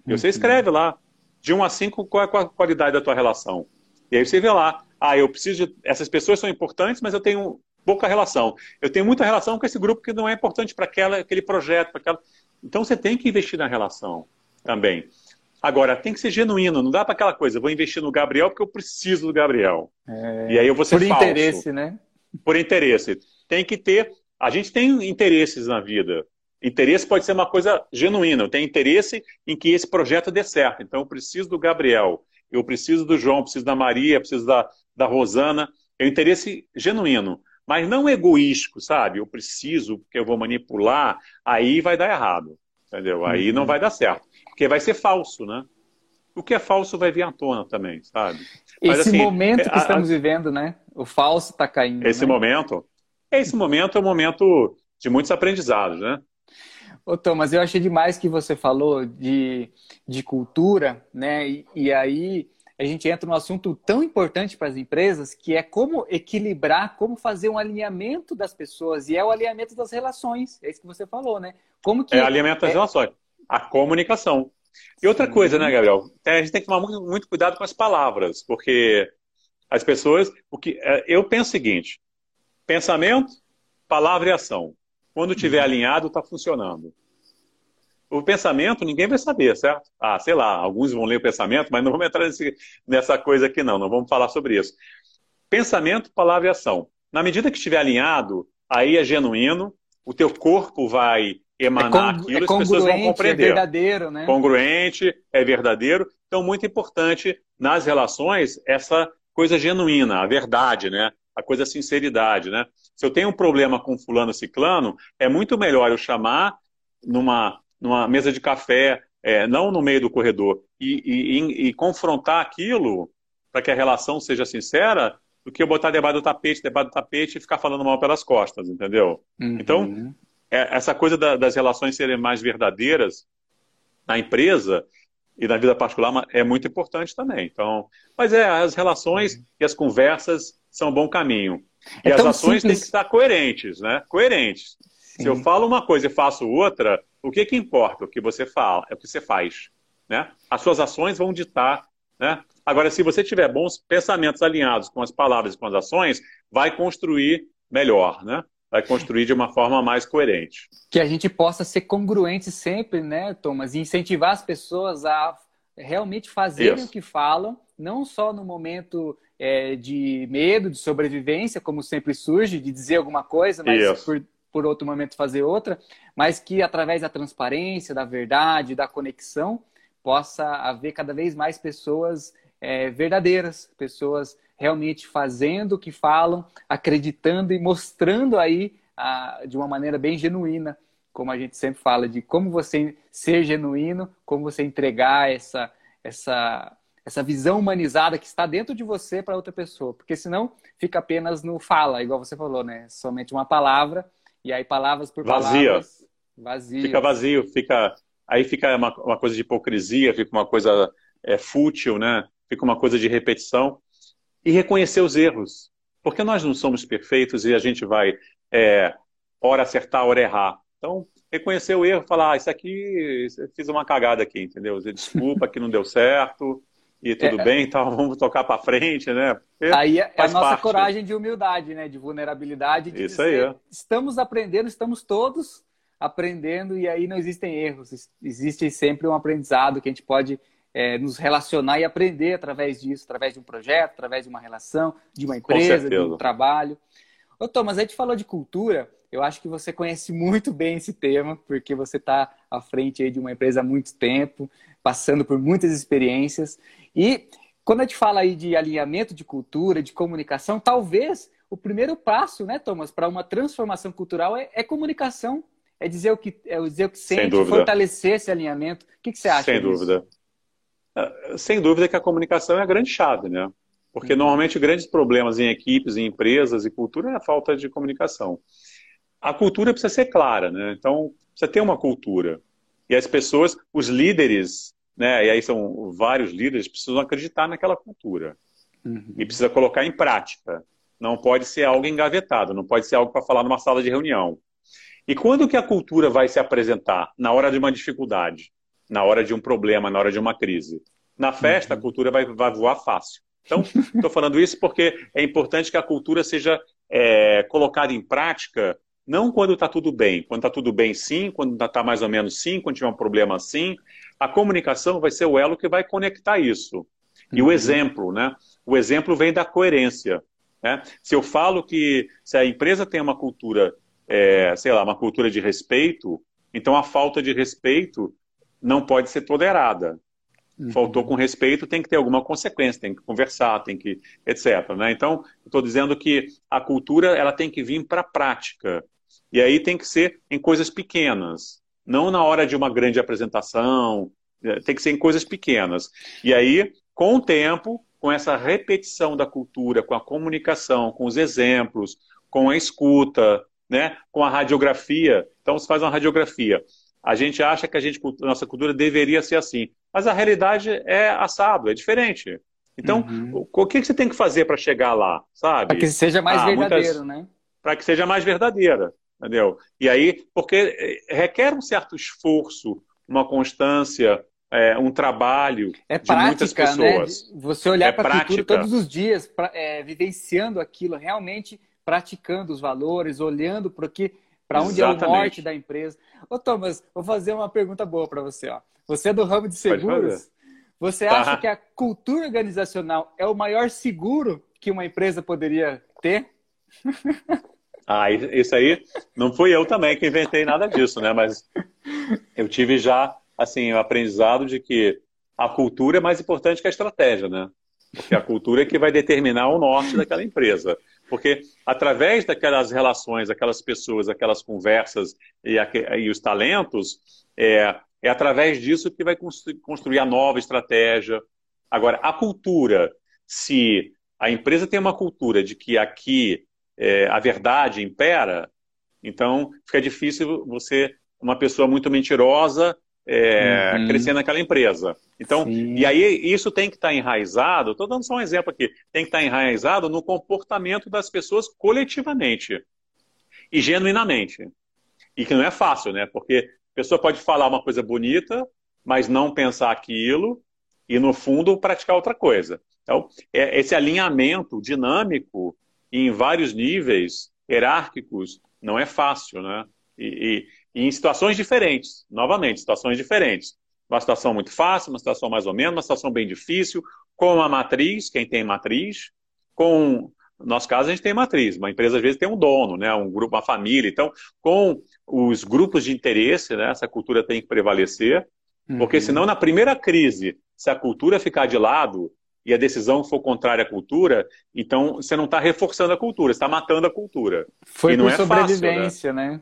[SPEAKER 3] E você uhum. escreve lá, de 1 a 5, qual é a qualidade da tua relação? E aí você vê lá, ah, eu preciso de... Essas pessoas são importantes, mas eu tenho pouca relação. Eu tenho muita relação com esse grupo que não é importante para aquele projeto, para aquela... Então você tem que investir na relação também. Agora, tem que ser genuíno, não dá para aquela coisa, vou investir no Gabriel porque eu preciso do Gabriel. É... E aí eu vou ser
[SPEAKER 2] Por
[SPEAKER 3] falso.
[SPEAKER 2] interesse, né?
[SPEAKER 3] Por interesse. Tem que ter. A gente tem interesses na vida. Interesse pode ser uma coisa genuína. Eu tenho interesse em que esse projeto dê certo. Então, eu preciso do Gabriel, eu preciso do João, preciso da Maria, preciso da, da Rosana. É um interesse genuíno, mas não egoístico, sabe? Eu preciso, porque eu vou manipular, aí vai dar errado. Entendeu? Aí uhum. não vai dar certo. Porque vai ser falso, né? O que é falso vai vir à tona também, sabe?
[SPEAKER 2] Mas, esse assim, momento que a, estamos a, vivendo, né? O falso está caindo.
[SPEAKER 3] Esse
[SPEAKER 2] né?
[SPEAKER 3] momento. Esse momento é um momento de muitos aprendizados, né?
[SPEAKER 2] Ô, Thomas, eu achei demais que você falou de, de cultura, né? E, e aí a gente entra num assunto tão importante para as empresas, que é como equilibrar, como fazer um alinhamento das pessoas, e é o alinhamento das relações. É isso que você falou, né? Como que
[SPEAKER 3] é o alinhamento das é... relações, a comunicação. E outra Sim. coisa, né, Gabriel? A gente tem que tomar muito, muito cuidado com as palavras, porque as pessoas, o que é, eu penso o seguinte: pensamento, palavra e ação. Quando estiver uhum. alinhado, está funcionando. O pensamento, ninguém vai saber, certo? Ah, sei lá, alguns vão ler o pensamento, mas não vamos entrar nesse, nessa coisa aqui, não. Não vamos falar sobre isso. Pensamento, palavra e ação. Na medida que estiver alinhado, aí é genuíno, o teu corpo vai emanar é aquilo, é as pessoas vão é compreender.
[SPEAKER 2] É verdadeiro, né?
[SPEAKER 3] Congruente, é verdadeiro. Então, muito importante nas relações essa coisa genuína, a verdade, né? A coisa sinceridade, né? Se eu tenho um problema com fulano ciclano, é muito melhor eu chamar numa, numa mesa de café, é, não no meio do corredor, e, e, e confrontar aquilo para que a relação seja sincera, do que eu botar debaixo do tapete, debaixo do tapete e ficar falando mal pelas costas, entendeu? Uhum. Então, é, essa coisa da, das relações serem mais verdadeiras na empresa e na vida particular é muito importante também. Então, mas é, as relações uhum. e as conversas são um bom caminho. E é as ações simples. têm que estar coerentes, né? Coerentes. Sim. Se eu falo uma coisa e faço outra, o que, que importa? O que você fala, é o que você faz. Né? As suas ações vão ditar. Né? Agora, se você tiver bons pensamentos alinhados com as palavras e com as ações, vai construir melhor, né? Vai construir de uma forma mais coerente.
[SPEAKER 2] Que a gente possa ser congruente sempre, né, Thomas? E incentivar as pessoas a realmente fazerem Isso. o que falam, não só no momento é, de medo, de sobrevivência, como sempre surge, de dizer alguma coisa, mas por, por outro momento fazer outra, mas que através da transparência, da verdade, da conexão, possa haver cada vez mais pessoas é, verdadeiras, pessoas realmente fazendo o que falam, acreditando e mostrando aí a, de uma maneira bem genuína, como a gente sempre fala, de como você ser genuíno, como você entregar essa, essa, essa visão humanizada que está dentro de você para outra pessoa, porque senão fica apenas no fala, igual você falou, né? Somente uma palavra, e aí palavras por
[SPEAKER 3] Vazia.
[SPEAKER 2] palavras. Vazio.
[SPEAKER 3] Fica vazio, fica. Aí fica uma, uma coisa de hipocrisia, fica uma coisa é, fútil, né? fica uma coisa de repetição, e reconhecer os erros. Porque nós não somos perfeitos e a gente vai, é, hora acertar, hora errar. Então, reconhecer o erro, falar, ah, isso aqui, fiz uma cagada aqui, entendeu? Desculpa que não deu certo, e tudo é, bem, então vamos tocar para frente, né?
[SPEAKER 2] Porque aí é a nossa parte. coragem de humildade, né? De vulnerabilidade. De
[SPEAKER 3] Isso dizer, aí.
[SPEAKER 2] Estamos aprendendo, estamos todos aprendendo e aí não existem erros. Existe sempre um aprendizado que a gente pode é, nos relacionar e aprender através disso, através de um projeto, através de uma relação, de uma empresa, de um trabalho. Ô, Thomas, a gente falou de cultura. Eu acho que você conhece muito bem esse tema, porque você está à frente de uma empresa há muito tempo, passando por muitas experiências. E quando a gente fala aí de alinhamento de cultura, de comunicação, talvez o primeiro passo, né, Thomas, para uma transformação cultural é, é, comunicação, é dizer o que, é dizer o que sente, fortalecer esse alinhamento. O que, que você acha?
[SPEAKER 3] Sem disso? dúvida. É, sem dúvida que a comunicação é a grande chave, né? Porque uhum. normalmente grandes problemas em equipes, em empresas e cultura é a falta de comunicação. A cultura precisa ser clara, né? Então, precisa ter uma cultura. E as pessoas, os líderes, né? E aí são vários líderes, precisam acreditar naquela cultura. Uhum. E precisa colocar em prática. Não pode ser algo engavetado, não pode ser algo para falar numa sala de reunião. E quando que a cultura vai se apresentar? Na hora de uma dificuldade na hora de um problema, na hora de uma crise. Na festa, a uhum. cultura vai, vai voar fácil. Então, estou falando isso porque é importante que a cultura seja é, colocada em prática, não quando está tudo bem. Quando está tudo bem, sim. Quando está mais ou menos, sim. Quando tiver um problema, sim. A comunicação vai ser o elo que vai conectar isso. E uhum. o exemplo, né? O exemplo vem da coerência. Né? Se eu falo que se a empresa tem uma cultura, é, sei lá, uma cultura de respeito, então a falta de respeito não pode ser tolerada. Uhum. Faltou com respeito, tem que ter alguma consequência, tem que conversar, tem que, etc. Né? Então, estou dizendo que a cultura ela tem que vir para a prática. E aí tem que ser em coisas pequenas, não na hora de uma grande apresentação, é, tem que ser em coisas pequenas. E aí, com o tempo, com essa repetição da cultura, com a comunicação, com os exemplos, com a escuta, né, com a radiografia. Então, você faz uma radiografia. A gente acha que a gente, nossa cultura deveria ser assim. Mas a realidade é assado, é diferente. Então, uhum. o, o que, você tem que fazer para chegar lá, sabe?
[SPEAKER 2] Para que seja mais ah, verdadeiro, muitas... né?
[SPEAKER 3] Para que seja mais verdadeira, entendeu? E aí, porque eh, requer um certo esforço, uma constância, é, um trabalho
[SPEAKER 2] é
[SPEAKER 3] de muitas né? pessoas.
[SPEAKER 2] Né? Você olhar é para a cultura todos os dias, pra, é, vivenciando aquilo, realmente praticando os valores, olhando para que para onde é o norte da empresa. Ô, Thomas, vou fazer uma pergunta boa para você. Ó. Você é do ramo de seguros. Você tá. acha que a cultura organizacional é o maior seguro que uma empresa poderia ter?
[SPEAKER 3] Ah, isso aí não fui eu também que inventei nada disso, né? Mas eu tive já assim o aprendizado de que a cultura é mais importante que a estratégia, né? Porque a cultura é que vai determinar o norte daquela empresa. Porque através daquelas relações, aquelas pessoas, aquelas conversas e, e os talentos, é, é através disso que vai construir a nova estratégia. Agora, a cultura, se a empresa tem uma cultura de que aqui é, a verdade impera, então fica difícil você, uma pessoa muito mentirosa, é, uhum. crescer naquela empresa. Então, Sim. e aí isso tem que estar enraizado, estou dando só um exemplo aqui, tem que estar enraizado no comportamento das pessoas coletivamente e genuinamente. E que não é fácil, né? Porque a pessoa pode falar uma coisa bonita, mas não pensar aquilo e, no fundo, praticar outra coisa. Então, é esse alinhamento dinâmico em vários níveis hierárquicos não é fácil, né? E, e, e em situações diferentes, novamente, situações diferentes. Uma situação muito fácil, uma situação mais ou menos, uma situação bem difícil, com uma matriz, quem tem matriz, com no nosso caso, a gente tem matriz. Uma empresa, às vezes, tem um dono, né? um grupo, uma família. Então, com os grupos de interesse, né? essa cultura tem que prevalecer. Porque, uhum. senão, na primeira crise, se a cultura ficar de lado e a decisão for contrária à cultura, então você não está reforçando a cultura, você está matando a cultura.
[SPEAKER 2] Foi por é sobrevivência, fácil, né? né?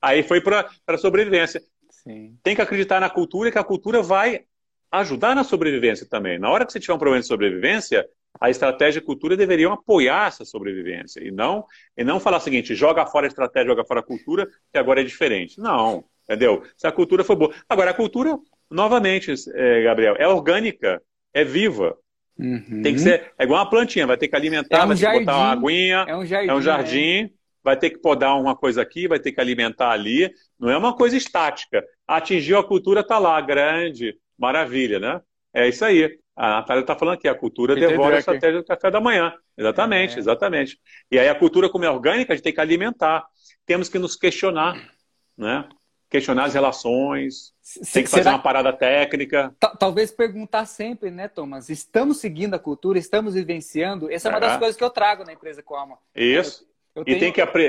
[SPEAKER 3] Aí foi para a sobrevivência. Sim. Tem que acreditar na cultura e que a cultura vai ajudar na sobrevivência também. Na hora que você tiver um problema de sobrevivência, a estratégia e a cultura deveriam apoiar essa sobrevivência e não, e não falar o seguinte, joga fora a estratégia, joga fora a cultura, que agora é diferente. Não, entendeu? Se a cultura for boa. Agora, a cultura, novamente, é, Gabriel, é orgânica, é viva. Uhum. Tem que ser, é igual uma plantinha, vai ter que alimentar, é um vai ter que botar uma aguinha, é um jardim, é um jardim é. vai ter que podar uma coisa aqui, vai ter que alimentar ali. Não é uma coisa estática. Atingiu a cultura, está lá, grande, maravilha, né? É isso aí. A Natália está falando aqui, a cultura Peter devora Drucker. a estratégia do café da manhã. Exatamente, é. exatamente. E aí a cultura, como é orgânica, a gente tem que alimentar. Temos que nos questionar, né? Questionar as relações, tem que fazer uma parada técnica.
[SPEAKER 2] Talvez perguntar sempre, né, Thomas? Estamos seguindo a cultura, estamos vivenciando? Essa é uma é. das coisas que eu trago na empresa com alma.
[SPEAKER 3] Isso. Eu, eu tenho... E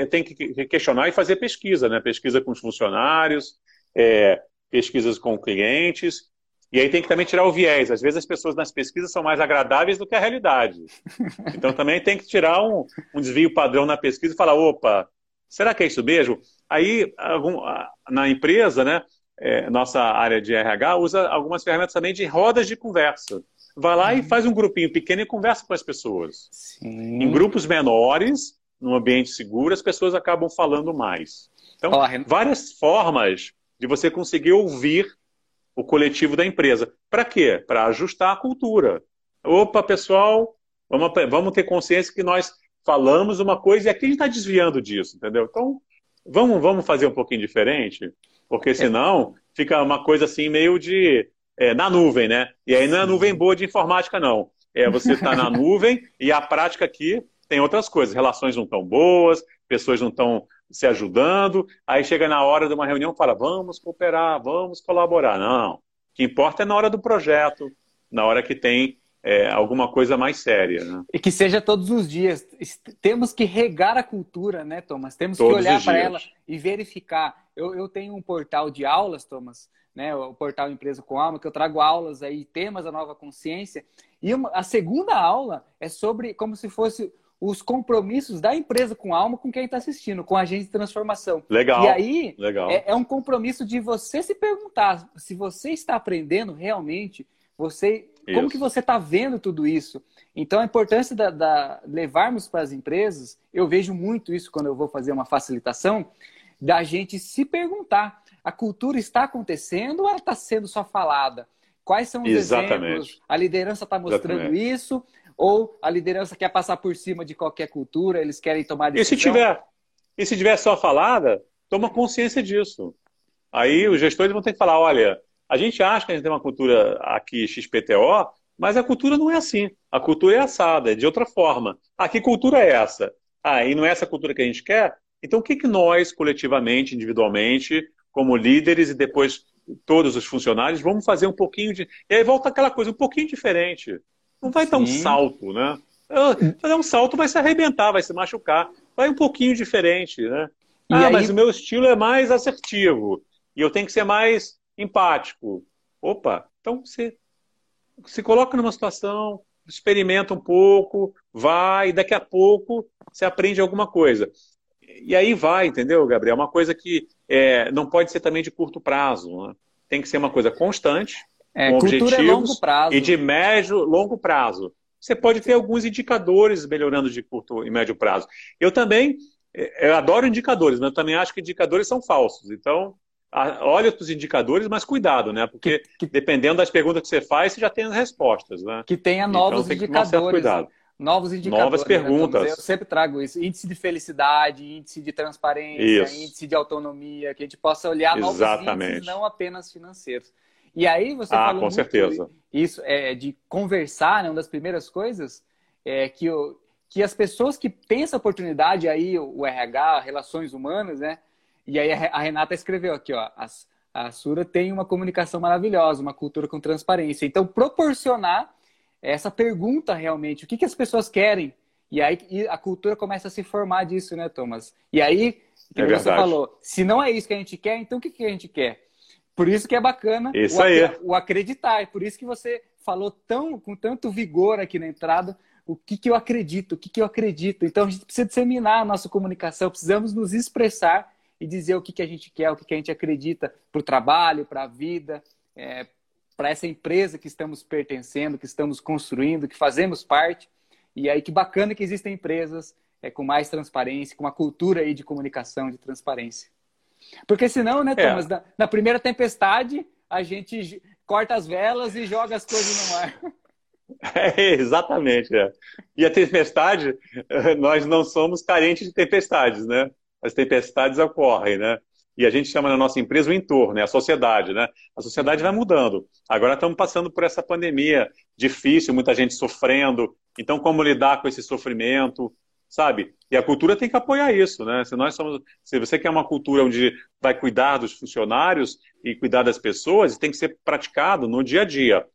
[SPEAKER 3] tem que, tem que questionar e fazer pesquisa, né? Pesquisa com os funcionários, é, pesquisas com clientes e aí tem que também tirar o viés. Às vezes as pessoas nas pesquisas são mais agradáveis do que a realidade. Então também tem que tirar um, um desvio padrão na pesquisa e falar, opa, será que é isso mesmo? Aí algum, na empresa, né, é, nossa área de RH usa algumas ferramentas também de rodas de conversa. Vai lá e uhum. faz um grupinho pequeno e conversa com as pessoas. Sim. Em grupos menores, num ambiente seguro, as pessoas acabam falando mais. Então, várias formas de você conseguir ouvir o coletivo da empresa. Para quê? Para ajustar a cultura. Opa, pessoal, vamos, vamos ter consciência que nós falamos uma coisa e aqui a gente está desviando disso, entendeu? Então, vamos, vamos fazer um pouquinho diferente, porque senão fica uma coisa assim meio de é, na nuvem, né? E aí não é nuvem boa de informática, não. É você está na nuvem e a prática aqui tem outras coisas. Relações não estão boas, pessoas não estão se ajudando, aí chega na hora de uma reunião e fala, vamos cooperar, vamos colaborar. Não, o que importa é na hora do projeto, na hora que tem é, alguma coisa mais séria. Né?
[SPEAKER 2] E que seja todos os dias. Temos que regar a cultura, né, Thomas? Temos todos que olhar para ela e verificar. Eu, eu tenho um portal de aulas, Thomas, né, o portal Empresa com Alma, que eu trago aulas aí, temas da nova consciência. E uma, a segunda aula é sobre como se fosse os compromissos da empresa com a alma com quem está assistindo, com a agente de transformação.
[SPEAKER 3] Legal.
[SPEAKER 2] E aí
[SPEAKER 3] Legal.
[SPEAKER 2] É, é, um compromisso de você se perguntar se você está aprendendo realmente, você isso. como que você está vendo tudo isso. Então a importância da, da levarmos para as empresas, eu vejo muito isso quando eu vou fazer uma facilitação, da gente se perguntar: a cultura está acontecendo ou ela está sendo só falada? Quais são os Exatamente. exemplos? A liderança está mostrando Exatamente. isso ou a liderança quer passar por cima de qualquer cultura, eles querem tomar decisão?
[SPEAKER 3] E se tiver, e se tiver só falada, toma consciência disso. Aí os gestores vão ter que falar, olha, a gente acha que a gente tem uma cultura aqui XPTO, mas a cultura não é assim. A cultura é assada, é de outra forma. Ah, que cultura é essa? Ah, e não é essa cultura que a gente quer? Então, o que, que nós, coletivamente, individualmente, como líderes e depois todos os funcionários, vamos fazer um pouquinho de. E aí volta aquela coisa, um pouquinho diferente. Não vai Sim. dar um salto, né? Fazer um salto vai se arrebentar, vai se machucar. vai um pouquinho diferente, né? E ah, aí... mas o meu estilo é mais assertivo e eu tenho que ser mais empático. Opa, então você se coloca numa situação, experimenta um pouco, vai, daqui a pouco você aprende alguma coisa. E aí vai, entendeu, Gabriel? Uma coisa que é, não pode ser também de curto prazo. Né? Tem que ser uma coisa constante,
[SPEAKER 2] é, com objetivos é longo prazo.
[SPEAKER 3] e de médio, longo prazo. Você pode ter alguns indicadores melhorando de curto e médio prazo. Eu também, é, eu adoro indicadores, mas eu também acho que indicadores são falsos. Então, olha os indicadores, mas cuidado, né? Porque que, que, dependendo das perguntas que você faz, você já tem as respostas, né?
[SPEAKER 2] Que tenha novos então, indicadores. cuidado. Novos indicadores.
[SPEAKER 3] Novas né, perguntas. Né?
[SPEAKER 2] Eu sempre trago isso. Índice de felicidade, índice de transparência, isso. índice de autonomia, que a gente possa olhar Exatamente. novos índices, não apenas financeiros. E aí você
[SPEAKER 3] ah,
[SPEAKER 2] falou
[SPEAKER 3] com certeza.
[SPEAKER 2] isso é de conversar, né? uma das primeiras coisas é que, eu, que as pessoas que têm essa oportunidade aí, o RH, relações humanas, né? E aí a Renata escreveu aqui, ó, as, a Sura tem uma comunicação maravilhosa, uma cultura com transparência. Então, proporcionar essa pergunta realmente, o que, que as pessoas querem? E aí e a cultura começa a se formar disso, né, Thomas? E aí, que é você falou, se não é isso que a gente quer, então o que, que a gente quer? Por isso que é bacana
[SPEAKER 3] isso o, aí.
[SPEAKER 2] o acreditar. É por isso que você falou tão, com tanto vigor aqui na entrada o que, que eu acredito, o que, que eu acredito. Então a gente precisa disseminar a nossa comunicação, precisamos nos expressar e dizer o que, que a gente quer, o que, que a gente acredita para o trabalho, para a vida, é, para essa empresa que estamos pertencendo, que estamos construindo, que fazemos parte. E aí que bacana que existem empresas é, com mais transparência, com uma cultura aí de comunicação, de transparência. Porque senão, né, é. Thomas, é. na, na primeira tempestade, a gente corta as velas e joga as coisas no mar.
[SPEAKER 3] É, exatamente. É. E a tempestade, nós não somos carentes de tempestades, né? As tempestades ocorrem, né? E a gente chama na nossa empresa o entorno, né? a sociedade, né? A sociedade vai mudando. Agora estamos passando por essa pandemia difícil, muita gente sofrendo. Então, como lidar com esse sofrimento, sabe? E a cultura tem que apoiar isso, né? Se nós somos, se você quer uma cultura onde vai cuidar dos funcionários e cuidar das pessoas, tem que ser praticado no dia a dia,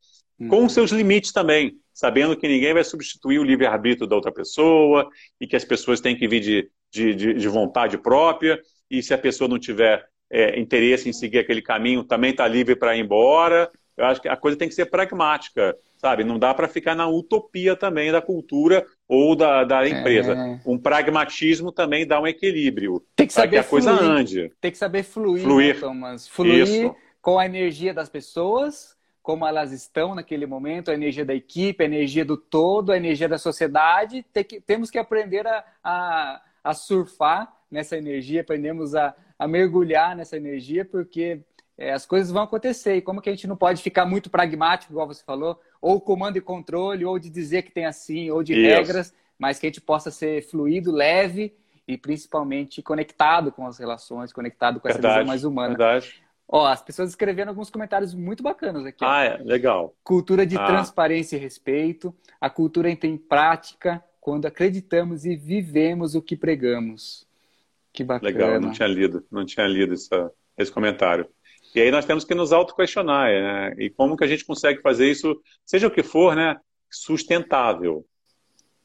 [SPEAKER 3] hum. com seus limites também, sabendo que ninguém vai substituir o livre arbítrio da outra pessoa e que as pessoas têm que vir de de, de, de vontade própria, e se a pessoa não tiver é, interesse em seguir aquele caminho, também está livre para ir embora. Eu acho que a coisa tem que ser pragmática, sabe? Não dá para ficar na utopia também da cultura ou da, da empresa. É... Um pragmatismo também dá um equilíbrio.
[SPEAKER 2] Tem que saber
[SPEAKER 3] que a
[SPEAKER 2] fluir.
[SPEAKER 3] coisa ande.
[SPEAKER 2] Tem que saber fluir, fluir. Né, Thomas? Fluir Isso. com a energia das pessoas, como elas estão naquele momento, a energia da equipe, a energia do todo, a energia da sociedade. Tem que, temos que aprender a, a a surfar nessa energia, aprendemos a, a mergulhar nessa energia, porque é, as coisas vão acontecer. E como que a gente não pode ficar muito pragmático, igual você falou, ou comando e controle, ou de dizer que tem assim, ou de Isso. regras, mas que a gente possa ser fluido, leve e principalmente conectado com as relações, conectado com
[SPEAKER 3] verdade,
[SPEAKER 2] essa visão mais humana.
[SPEAKER 3] Verdade.
[SPEAKER 2] Ó, as pessoas escrevendo alguns comentários muito bacanas aqui.
[SPEAKER 3] Ah, é, legal.
[SPEAKER 2] Cultura de ah. transparência e respeito, a cultura entra em prática, quando acreditamos e vivemos o que pregamos. Que bacana.
[SPEAKER 3] Legal, não tinha lido, não tinha lido essa, esse comentário. E aí nós temos que nos auto-questionar, né? E como que a gente consegue fazer isso, seja o que for, né? Sustentável.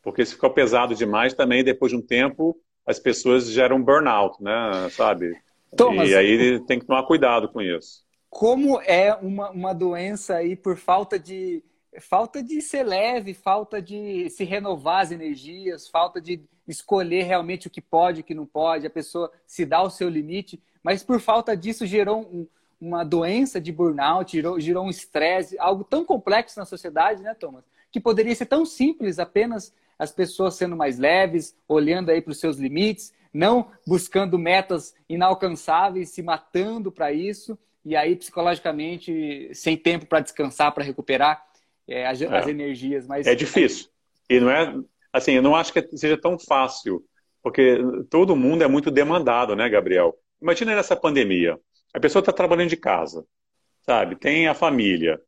[SPEAKER 3] Porque se ficou pesado demais também, depois de um tempo, as pessoas geram burnout, né? Sabe? Thomas, e aí tem que tomar cuidado com isso.
[SPEAKER 2] Como é uma, uma doença aí por falta de falta de ser leve, falta de se renovar as energias, falta de escolher realmente o que pode e o que não pode, a pessoa se dá o seu limite, mas por falta disso gerou um, uma doença de burnout, gerou, gerou um estresse, algo tão complexo na sociedade, né, Thomas? Que poderia ser tão simples, apenas as pessoas sendo mais leves, olhando aí para os seus limites, não buscando metas inalcançáveis, se matando para isso, e aí psicologicamente sem tempo para descansar, para recuperar é, as, é. as, energias. Mas
[SPEAKER 3] é difícil. E não é assim, eu não acho que seja tão fácil, porque todo mundo é muito demandado, né, Gabriel? Imagina nessa pandemia, a pessoa está trabalhando de casa, sabe? Tem a família,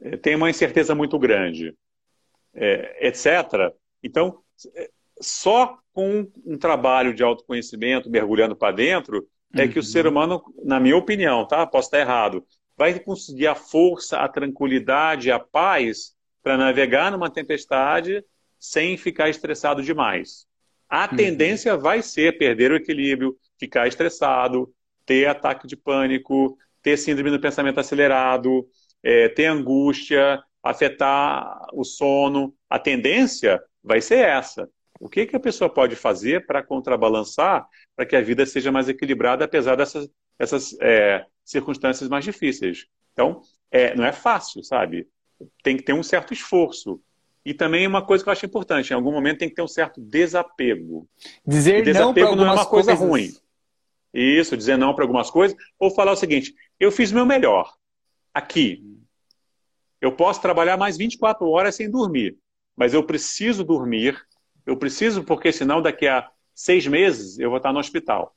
[SPEAKER 3] é, tem uma incerteza muito grande, é, etc. Então, é, só com um trabalho de autoconhecimento mergulhando para dentro é que o ser uhum. humano, na minha opinião, tá? Posso estar errado, vai conseguir a força, a tranquilidade, a paz para navegar numa tempestade sem ficar estressado demais. A uhum. tendência vai ser perder o equilíbrio, ficar estressado, ter ataque de pânico, ter síndrome do pensamento acelerado, é, ter angústia, afetar o sono. A tendência vai ser essa. O que, que a pessoa pode fazer para contrabalançar para que a vida seja mais equilibrada, apesar dessas, dessas é, circunstâncias mais difíceis? Então, é, não é fácil, sabe? Tem que ter um certo esforço. E também uma coisa que eu acho importante, em algum momento tem que ter um certo desapego.
[SPEAKER 2] Dizer
[SPEAKER 3] desapego
[SPEAKER 2] não,
[SPEAKER 3] não é uma coisa
[SPEAKER 2] coisas.
[SPEAKER 3] ruim. Isso, dizer não para algumas coisas, ou falar o seguinte: eu fiz meu melhor aqui. Eu posso trabalhar mais 24 horas sem dormir, mas eu preciso dormir. Eu preciso, porque senão daqui a seis meses eu vou estar no hospital.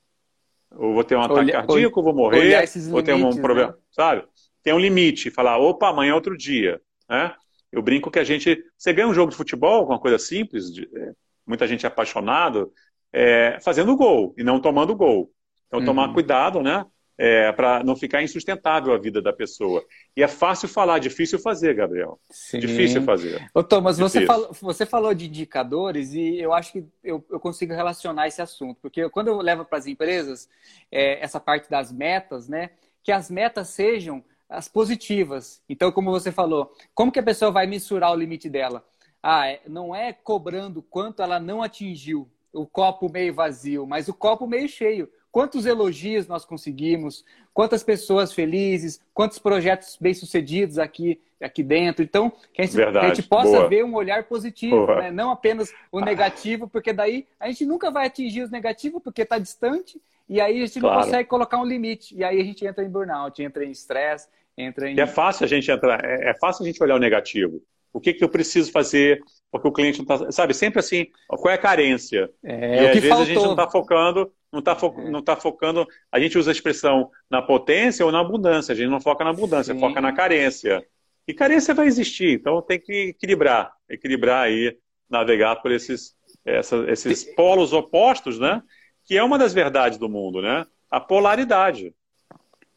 [SPEAKER 3] Ou vou ter um ataque Olha, cardíaco, vou morrer, vou ter um problema, né? sabe? Tem um limite. Falar, opa, amanhã é outro dia. Né? Eu brinco que a gente. Você ganha um jogo de futebol, uma coisa simples, de, é, muita gente é apaixonado, é, fazendo gol e não tomando gol. Então, uhum. tomar cuidado, né? É, para não ficar insustentável a vida da pessoa. E é fácil falar, difícil fazer, Gabriel.
[SPEAKER 2] Sim.
[SPEAKER 3] Difícil fazer.
[SPEAKER 2] Ô, Thomas, você falou, você falou de indicadores e eu acho que eu, eu consigo relacionar esse assunto, porque quando eu levo para as empresas é, essa parte das metas, né? Que as metas sejam as positivas. Então, como você falou, como que a pessoa vai mensurar o limite dela? Ah, é, não é cobrando quanto ela não atingiu, o copo meio vazio, mas o copo meio cheio. Quantos elogios nós conseguimos, quantas pessoas felizes, quantos projetos bem-sucedidos aqui, aqui dentro. Então, que a gente, que a gente possa boa. ver um olhar positivo, né? não apenas o negativo, porque daí a gente nunca vai atingir os negativos porque está distante e aí a gente claro. não consegue colocar um limite. E aí a gente entra em burnout, entra em estresse, entra em.
[SPEAKER 3] E é fácil a gente entrar, é, é fácil a gente olhar o negativo. O que, que eu preciso fazer? Porque o cliente não está. Sabe, sempre assim, qual é a carência?
[SPEAKER 2] É,
[SPEAKER 3] e
[SPEAKER 2] às
[SPEAKER 3] vezes faltou. a gente não está focando, não está fo é. não tá focando. A gente usa a expressão na potência ou na abundância. A gente não foca na abundância, Sim. foca na carência. E carência vai existir, então tem que equilibrar, equilibrar aí, navegar por esses, essa, esses polos opostos, né? Que é uma das verdades do mundo, né? A polaridade.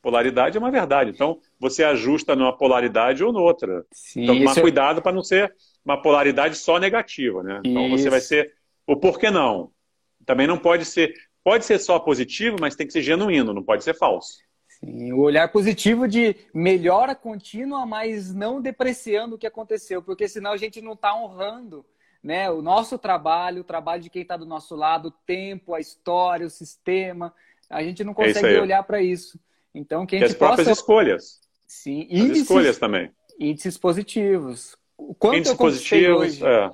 [SPEAKER 3] Polaridade é uma verdade. Então, você ajusta numa polaridade ou noutra. Sim, então, tomar cuidado para não ser uma polaridade só negativa, né? Então, isso. você vai ser o porquê não. Também não pode ser. Pode ser só positivo, mas tem que ser genuíno, não pode ser falso.
[SPEAKER 2] Sim, o olhar positivo de melhora contínua, mas não depreciando o que aconteceu, porque senão a gente não está honrando né, o nosso trabalho, o trabalho de quem está do nosso lado, o tempo, a história, o sistema. A gente não é consegue é olhar para isso. Então, que a gente
[SPEAKER 3] e as próprias
[SPEAKER 2] possa...
[SPEAKER 3] escolhas.
[SPEAKER 2] Sim,
[SPEAKER 3] índices, as escolhas também.
[SPEAKER 2] Índices positivos. Quanto
[SPEAKER 3] índices positivos,
[SPEAKER 2] hoje?
[SPEAKER 3] É.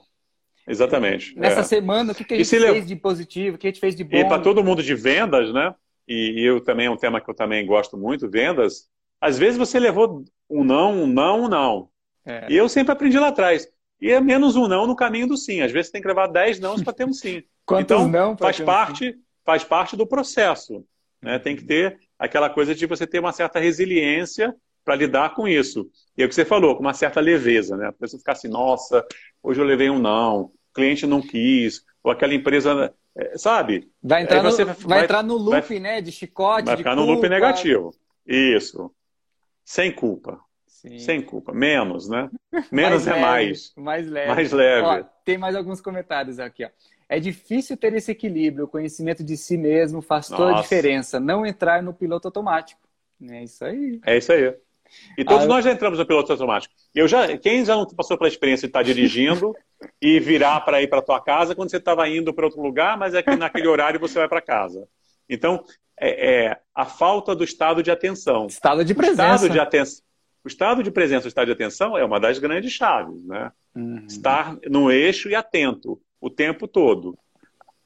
[SPEAKER 3] Exatamente.
[SPEAKER 2] Nessa
[SPEAKER 3] é.
[SPEAKER 2] semana, o que, que a gente fez lev... de positivo, o que a gente fez de bom?
[SPEAKER 3] E para todo mundo de vendas, né? E, e eu também é um tema que eu também gosto muito, vendas. Às vezes você levou um não, um não, um não. É. E eu sempre aprendi lá atrás. E é menos um não no caminho do sim. Às vezes você tem que levar 10 não para ter um sim. Então,
[SPEAKER 2] não
[SPEAKER 3] faz parte, um faz parte do processo. Né? Tem que ter aquela coisa de você ter uma certa resiliência para lidar com isso. E é o que você falou, com uma certa leveza, né? A pessoa ficar assim, nossa, hoje eu levei um não, o cliente não quis, ou aquela empresa, é, sabe?
[SPEAKER 2] Vai entrar, no, vai, vai, entrar no loop, vai, né? De chicote,
[SPEAKER 3] Vai ficar
[SPEAKER 2] culpa.
[SPEAKER 3] no loop negativo. Isso. Sem culpa. Sim. Sem culpa. Menos, né? Menos
[SPEAKER 2] mais
[SPEAKER 3] é
[SPEAKER 2] leve,
[SPEAKER 3] mais.
[SPEAKER 2] Mais leve.
[SPEAKER 3] Mais leve.
[SPEAKER 2] Ó, tem mais alguns comentários aqui, ó. É difícil ter esse equilíbrio, o conhecimento de si mesmo faz Nossa. toda a diferença. Não entrar no piloto automático. É isso aí.
[SPEAKER 3] É isso aí. E todos ah, nós já entramos no piloto automático. Eu já, quem já não passou pela experiência de estar dirigindo e virar para ir para tua casa quando você estava indo para outro lugar, mas é que naquele horário você vai para casa. Então, é, é, a falta do estado de atenção.
[SPEAKER 2] Estado de presença.
[SPEAKER 3] O estado de, aten o estado de presença, o estado de atenção é uma das grandes chaves, né? Uhum. Estar no eixo e atento o tempo todo.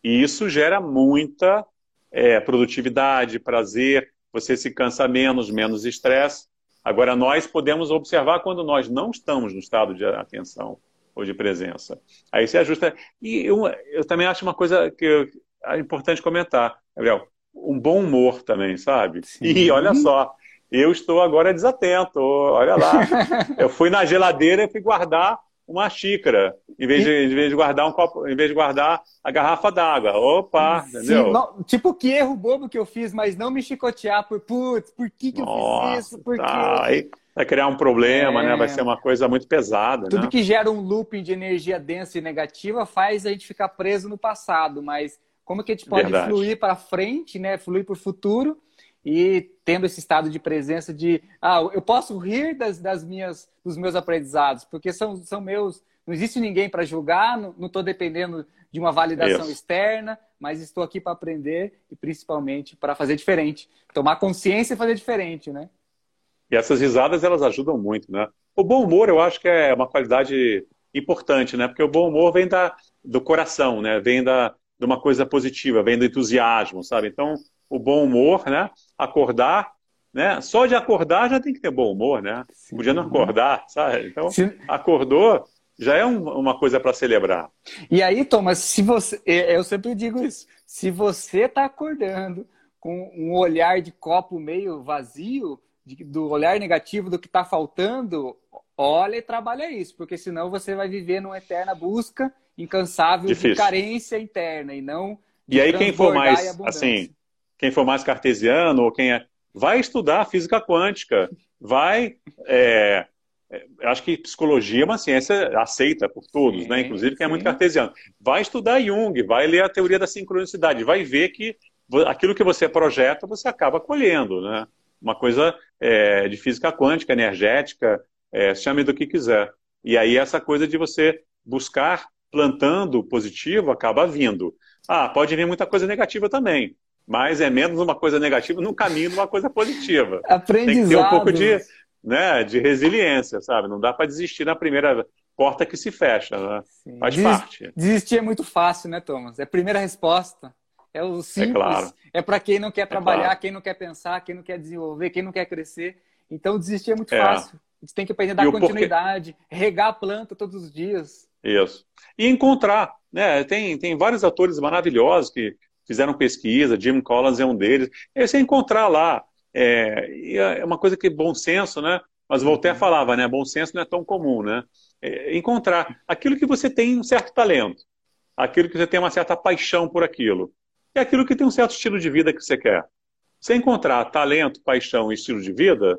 [SPEAKER 3] E isso gera muita é, produtividade, prazer, você se cansa menos, menos estresse. Agora, nós podemos observar quando nós não estamos no estado de atenção ou de presença. Aí você ajusta. E eu, eu também acho uma coisa que é importante comentar, Gabriel, um bom humor também, sabe? Sim. E olha só, eu estou agora desatento, olha lá. eu fui na geladeira e fui guardar uma xícara, em vez, de, em vez de guardar um copo, em vez de guardar a garrafa d'água. Opa, Sim, entendeu?
[SPEAKER 2] Não, tipo, que erro bobo que eu fiz, mas não me chicotear por, putz, por que, que Nossa, eu fiz isso? Por
[SPEAKER 3] tá. Aí, vai criar um problema, é... né? Vai ser uma coisa muito pesada.
[SPEAKER 2] Tudo
[SPEAKER 3] né?
[SPEAKER 2] que gera um looping de energia densa e negativa faz a gente ficar preso no passado, mas como que a gente pode Verdade. fluir para frente, né? Fluir para o futuro e tendo esse estado de presença de ah, eu posso rir das, das minhas dos meus aprendizados, porque são, são meus, não existe ninguém para julgar, não estou dependendo de uma validação Isso. externa, mas estou aqui para aprender e principalmente para fazer diferente, tomar consciência e fazer diferente, né?
[SPEAKER 3] E essas risadas elas ajudam muito, né? O bom humor eu acho que é uma qualidade importante, né? Porque o bom humor vem da, do coração, né? Vem da, de uma coisa positiva, vem do entusiasmo, sabe? Então o bom humor, né? Acordar, né? Só de acordar já tem que ter bom humor, né? Sim. Podia não acordar, sabe? Então, Sim. acordou, já é um, uma coisa para celebrar.
[SPEAKER 2] E aí, Thomas, se você, eu sempre digo isso, se você está acordando com um olhar de copo meio vazio, de, do olhar negativo do que está faltando, olha e trabalha isso, porque senão você vai viver numa eterna busca incansável Difícil. de carência interna e não
[SPEAKER 3] e aí quem for mais assim quem for mais cartesiano ou quem é, vai estudar física quântica, vai. É, é, acho que psicologia é uma ciência aceita por todos, sim, né? Inclusive quem é muito cartesiano. Vai estudar Jung, vai ler a teoria da sincronicidade, vai ver que aquilo que você projeta você acaba colhendo, né? Uma coisa é, de física quântica, energética, é, chame do que quiser. E aí essa coisa de você buscar plantando positivo acaba vindo. Ah, pode vir muita coisa negativa também mas é menos uma coisa negativa no caminho de uma coisa positiva.
[SPEAKER 2] Aprendizado. Tem
[SPEAKER 3] que ter um pouco de, né, de resiliência, sabe? Não dá para desistir na primeira porta que se fecha, né? Sim. Faz Desist, parte.
[SPEAKER 2] Desistir é muito fácil, né, Thomas? É a primeira resposta. É o simples. É, claro. é para quem não quer é trabalhar, é claro. quem não quer pensar, quem não quer desenvolver, quem não quer crescer. Então, desistir é muito é. fácil. A gente tem que aprender a dar continuidade, porquê... regar a planta todos os dias.
[SPEAKER 3] Isso. E encontrar, né? Tem, tem vários atores maravilhosos que fizeram pesquisa, Jim Collins é um deles. É você encontrar lá. É, é uma coisa que é bom senso, né? Mas Voltaire uhum. falava, né? Bom senso não é tão comum, né? É encontrar aquilo que você tem um certo talento, aquilo que você tem uma certa paixão por aquilo, e aquilo que tem um certo estilo de vida que você quer. Você encontrar talento, paixão e estilo de vida,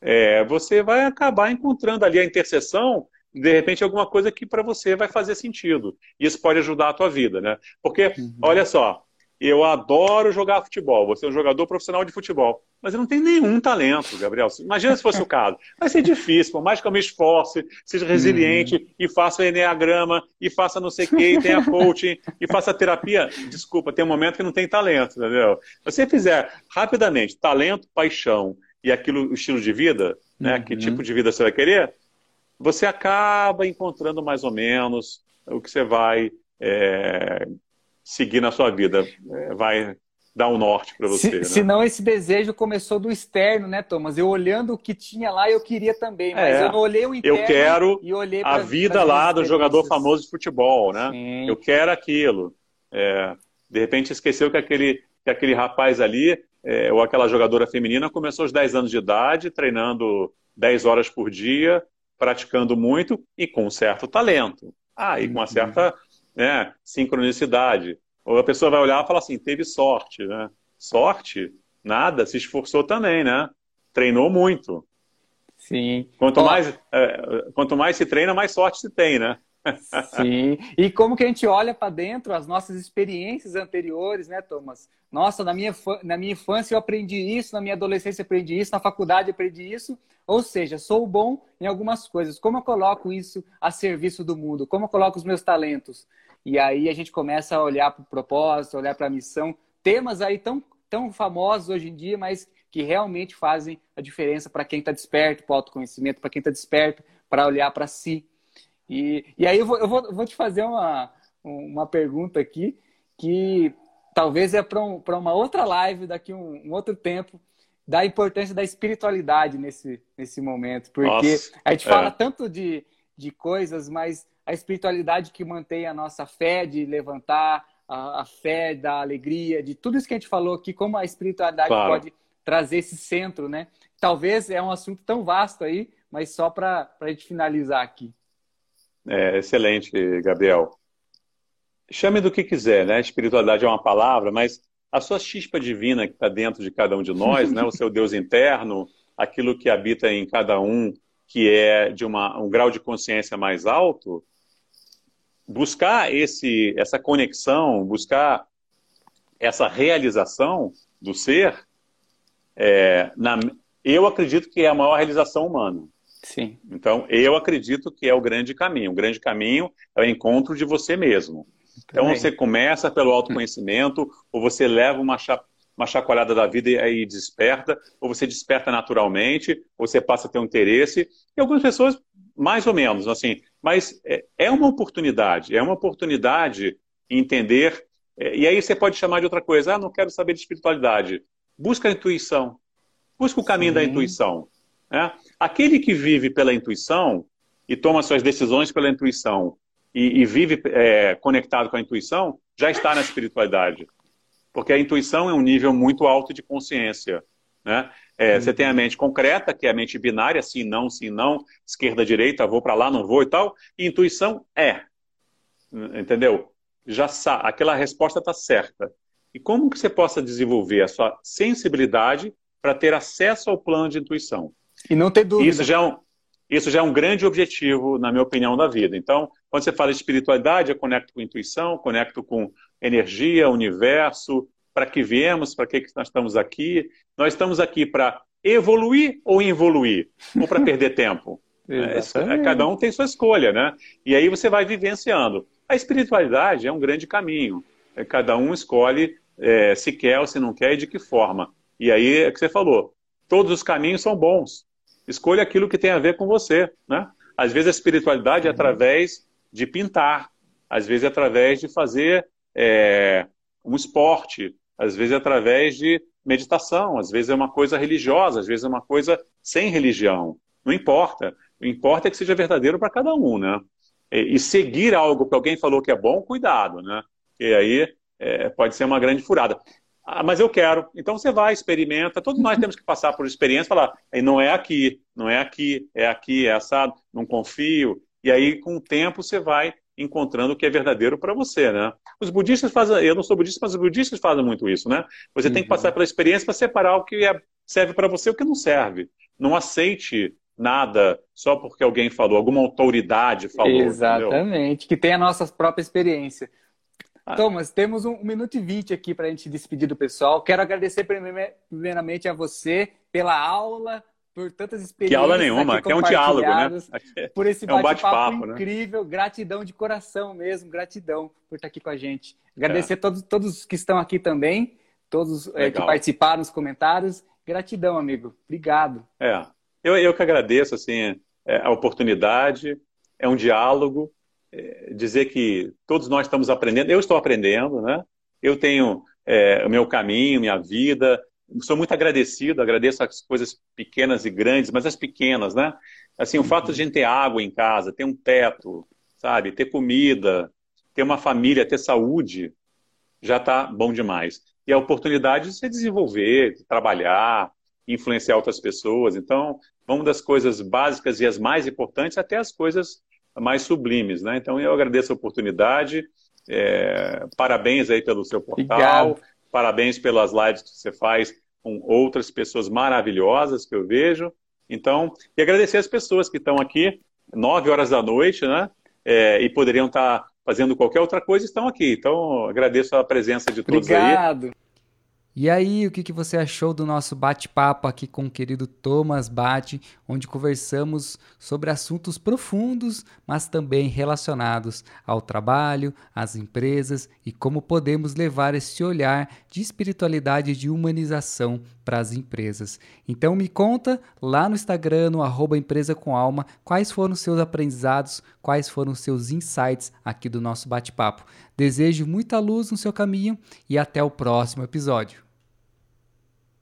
[SPEAKER 3] é, você vai acabar encontrando ali a interseção de repente alguma coisa que para você vai fazer sentido. Isso pode ajudar a tua vida, né? Porque, uhum. olha só, eu adoro jogar futebol, você é um jogador profissional de futebol, mas eu não tenho nenhum talento, Gabriel. Imagina se fosse o caso. Vai ser difícil, por mais que eu me esforce, seja resiliente uhum. e faça enneagrama, e faça não sei o quê, e tenha coaching, e faça terapia. Desculpa, tem um momento que não tem talento, entendeu? Se você fizer rapidamente talento, paixão e aquilo, o estilo de vida, né? Uhum. Que tipo de vida você vai querer? Você acaba encontrando mais ou menos o que você vai é, seguir na sua vida. É, vai dar um norte para você. Se,
[SPEAKER 2] né? Senão esse desejo começou do externo, né, Thomas? Eu olhando o que tinha lá, eu queria também, mas é, eu não olhei o interno.
[SPEAKER 3] Eu quero e olhei a vida lá do jogador famoso de futebol, né? Sim. Eu quero aquilo. É, de repente esqueceu que aquele, que aquele rapaz ali, é, ou aquela jogadora feminina, começou aos 10 anos de idade, treinando 10 horas por dia, praticando muito e com um certo talento. Ah, e com uma certa né, sincronicidade. Ou a pessoa vai olhar e falar assim, teve sorte, né? Sorte? Nada, se esforçou também, né? Treinou muito.
[SPEAKER 2] Sim.
[SPEAKER 3] Quanto, mais, é, quanto mais se treina, mais sorte se tem, né?
[SPEAKER 2] Sim. E como que a gente olha para dentro as nossas experiências anteriores, né, Thomas? Nossa, na minha, na minha infância eu aprendi isso, na minha adolescência eu aprendi isso, na faculdade eu aprendi isso. Ou seja, sou bom em algumas coisas. Como eu coloco isso a serviço do mundo? Como eu coloco os meus talentos? E aí a gente começa a olhar para o propósito, olhar para a missão. Temas aí tão, tão famosos hoje em dia, mas que realmente fazem a diferença para quem está desperto para o autoconhecimento, para quem está desperto para olhar para si. E, e aí eu vou, eu vou, vou te fazer uma, uma pergunta aqui que talvez é para um, uma outra live daqui um, um, outro tempo da importância da espiritualidade nesse, nesse momento. Porque Nossa, a gente é. fala tanto de, de coisas, mas a espiritualidade que mantém a nossa fé de levantar, a, a fé da alegria, de tudo isso que a gente falou aqui, como a espiritualidade claro. pode trazer esse centro, né? Talvez é um assunto tão vasto aí, mas só para a gente finalizar aqui.
[SPEAKER 3] É, excelente, Gabriel. Chame do que quiser, né? Espiritualidade é uma palavra, mas a sua chispa divina que está dentro de cada um de nós, né? O seu Deus interno, aquilo que habita em cada um, que é de uma, um grau de consciência mais alto, buscar esse, essa conexão, buscar essa realização do ser, é, na, eu acredito que é a maior realização humana.
[SPEAKER 2] Sim.
[SPEAKER 3] Então, eu acredito que é o grande caminho. O grande caminho é o encontro de você mesmo. Então, Também. você começa pelo autoconhecimento, ou você leva uma, cha uma chacoalhada da vida e aí desperta, ou você desperta naturalmente, ou você passa a ter um interesse. E algumas pessoas, mais ou menos, assim. Mas é, é uma oportunidade, é uma oportunidade entender. É, e aí você pode chamar de outra coisa. Ah, não quero saber de espiritualidade. Busca a intuição. Busca o caminho Sim. da intuição. Né? Aquele que vive pela intuição e toma suas decisões pela intuição e, e vive é, conectado com a intuição, já está na espiritualidade. Porque a intuição é um nível muito alto de consciência. Né? É, uhum. Você tem a mente concreta, que é a mente binária, sim, não, sim, não, esquerda, direita, vou para lá, não vou e tal. E intuição é. Entendeu? Já sabe, aquela resposta está certa. E como que você possa desenvolver a sua sensibilidade para ter acesso ao plano de intuição?
[SPEAKER 2] E não ter dúvida.
[SPEAKER 3] Isso já, é um, isso já é um grande objetivo, na minha opinião, da vida. Então, quando você fala de espiritualidade, eu conecto com intuição, conecto com energia, universo, para que viemos, para que nós estamos aqui. Nós estamos aqui para evoluir ou involuir, ou para perder tempo. é, cada um tem sua escolha, né? E aí você vai vivenciando. A espiritualidade é um grande caminho. É, cada um escolhe é, se quer ou se não quer e de que forma. E aí é o que você falou. Todos os caminhos são bons. Escolha aquilo que tem a ver com você, né? Às vezes a espiritualidade é através de pintar, às vezes é através de fazer é, um esporte, às vezes é através de meditação, às vezes é uma coisa religiosa, às vezes é uma coisa sem religião. Não importa. O importa é que seja verdadeiro para cada um, né? E, e, seguir algo que alguém falou que é bom, cuidado, né? E aí é, pode ser uma grande furada. Ah, mas eu quero. Então você vai, experimenta. Todos nós temos que passar por experiência e falar, não é aqui, não é aqui, é aqui, é assado, não confio. E aí, com o tempo, você vai encontrando o que é verdadeiro para você, né? Os budistas fazem, eu não sou budista, mas os budistas fazem muito isso, né? Você uhum. tem que uhum. passar pela experiência para separar o que é, serve para você e o que não serve. Não aceite nada só porque alguém falou, alguma autoridade falou.
[SPEAKER 2] Exatamente, entendeu? que tem a nossa própria experiência. Ah. Thomas, temos um, um minuto e vinte aqui para a gente despedir do pessoal. Quero agradecer primeiramente a você pela aula, por tantas experiências.
[SPEAKER 3] Que aula nenhuma, que é um diálogo, né?
[SPEAKER 2] Por esse é um bate-papo bate né? incrível. Né? Gratidão de coração mesmo, gratidão por estar aqui com a gente. Agradecer é. a todos, todos que estão aqui também, todos é, que participaram nos comentários. Gratidão, amigo. Obrigado.
[SPEAKER 3] É, eu, eu que agradeço assim, é, a oportunidade, é um diálogo, é, dizer que todos nós estamos aprendendo, eu estou aprendendo, né? Eu tenho é, o meu caminho, minha vida, sou muito agradecido, agradeço as coisas pequenas e grandes, mas as pequenas, né? Assim, o fato de a gente ter água em casa, ter um teto, sabe? Ter comida, ter uma família, ter saúde, já está bom demais. E a oportunidade de se desenvolver, de trabalhar, influenciar outras pessoas. Então, vamos das coisas básicas e as mais importantes até as coisas mais sublimes, né? Então, eu agradeço a oportunidade. É, parabéns aí pelo seu portal. Obrigado. Parabéns pelas lives que você faz com outras pessoas maravilhosas que eu vejo. Então, e agradecer as pessoas que estão aqui, nove horas da noite, né? É, e poderiam estar fazendo qualquer outra coisa, estão aqui. Então, agradeço a presença de todos
[SPEAKER 2] Obrigado. aí.
[SPEAKER 1] E aí, o que, que você achou do nosso bate-papo aqui com o querido Thomas Bate, onde conversamos sobre assuntos profundos, mas também relacionados ao trabalho, às empresas e como podemos levar esse olhar de espiritualidade e de humanização para as empresas. Então me conta lá no Instagram, no arroba empresa com alma, quais foram os seus aprendizados, quais foram seus insights aqui do nosso bate-papo. Desejo muita luz no seu caminho e até o próximo episódio.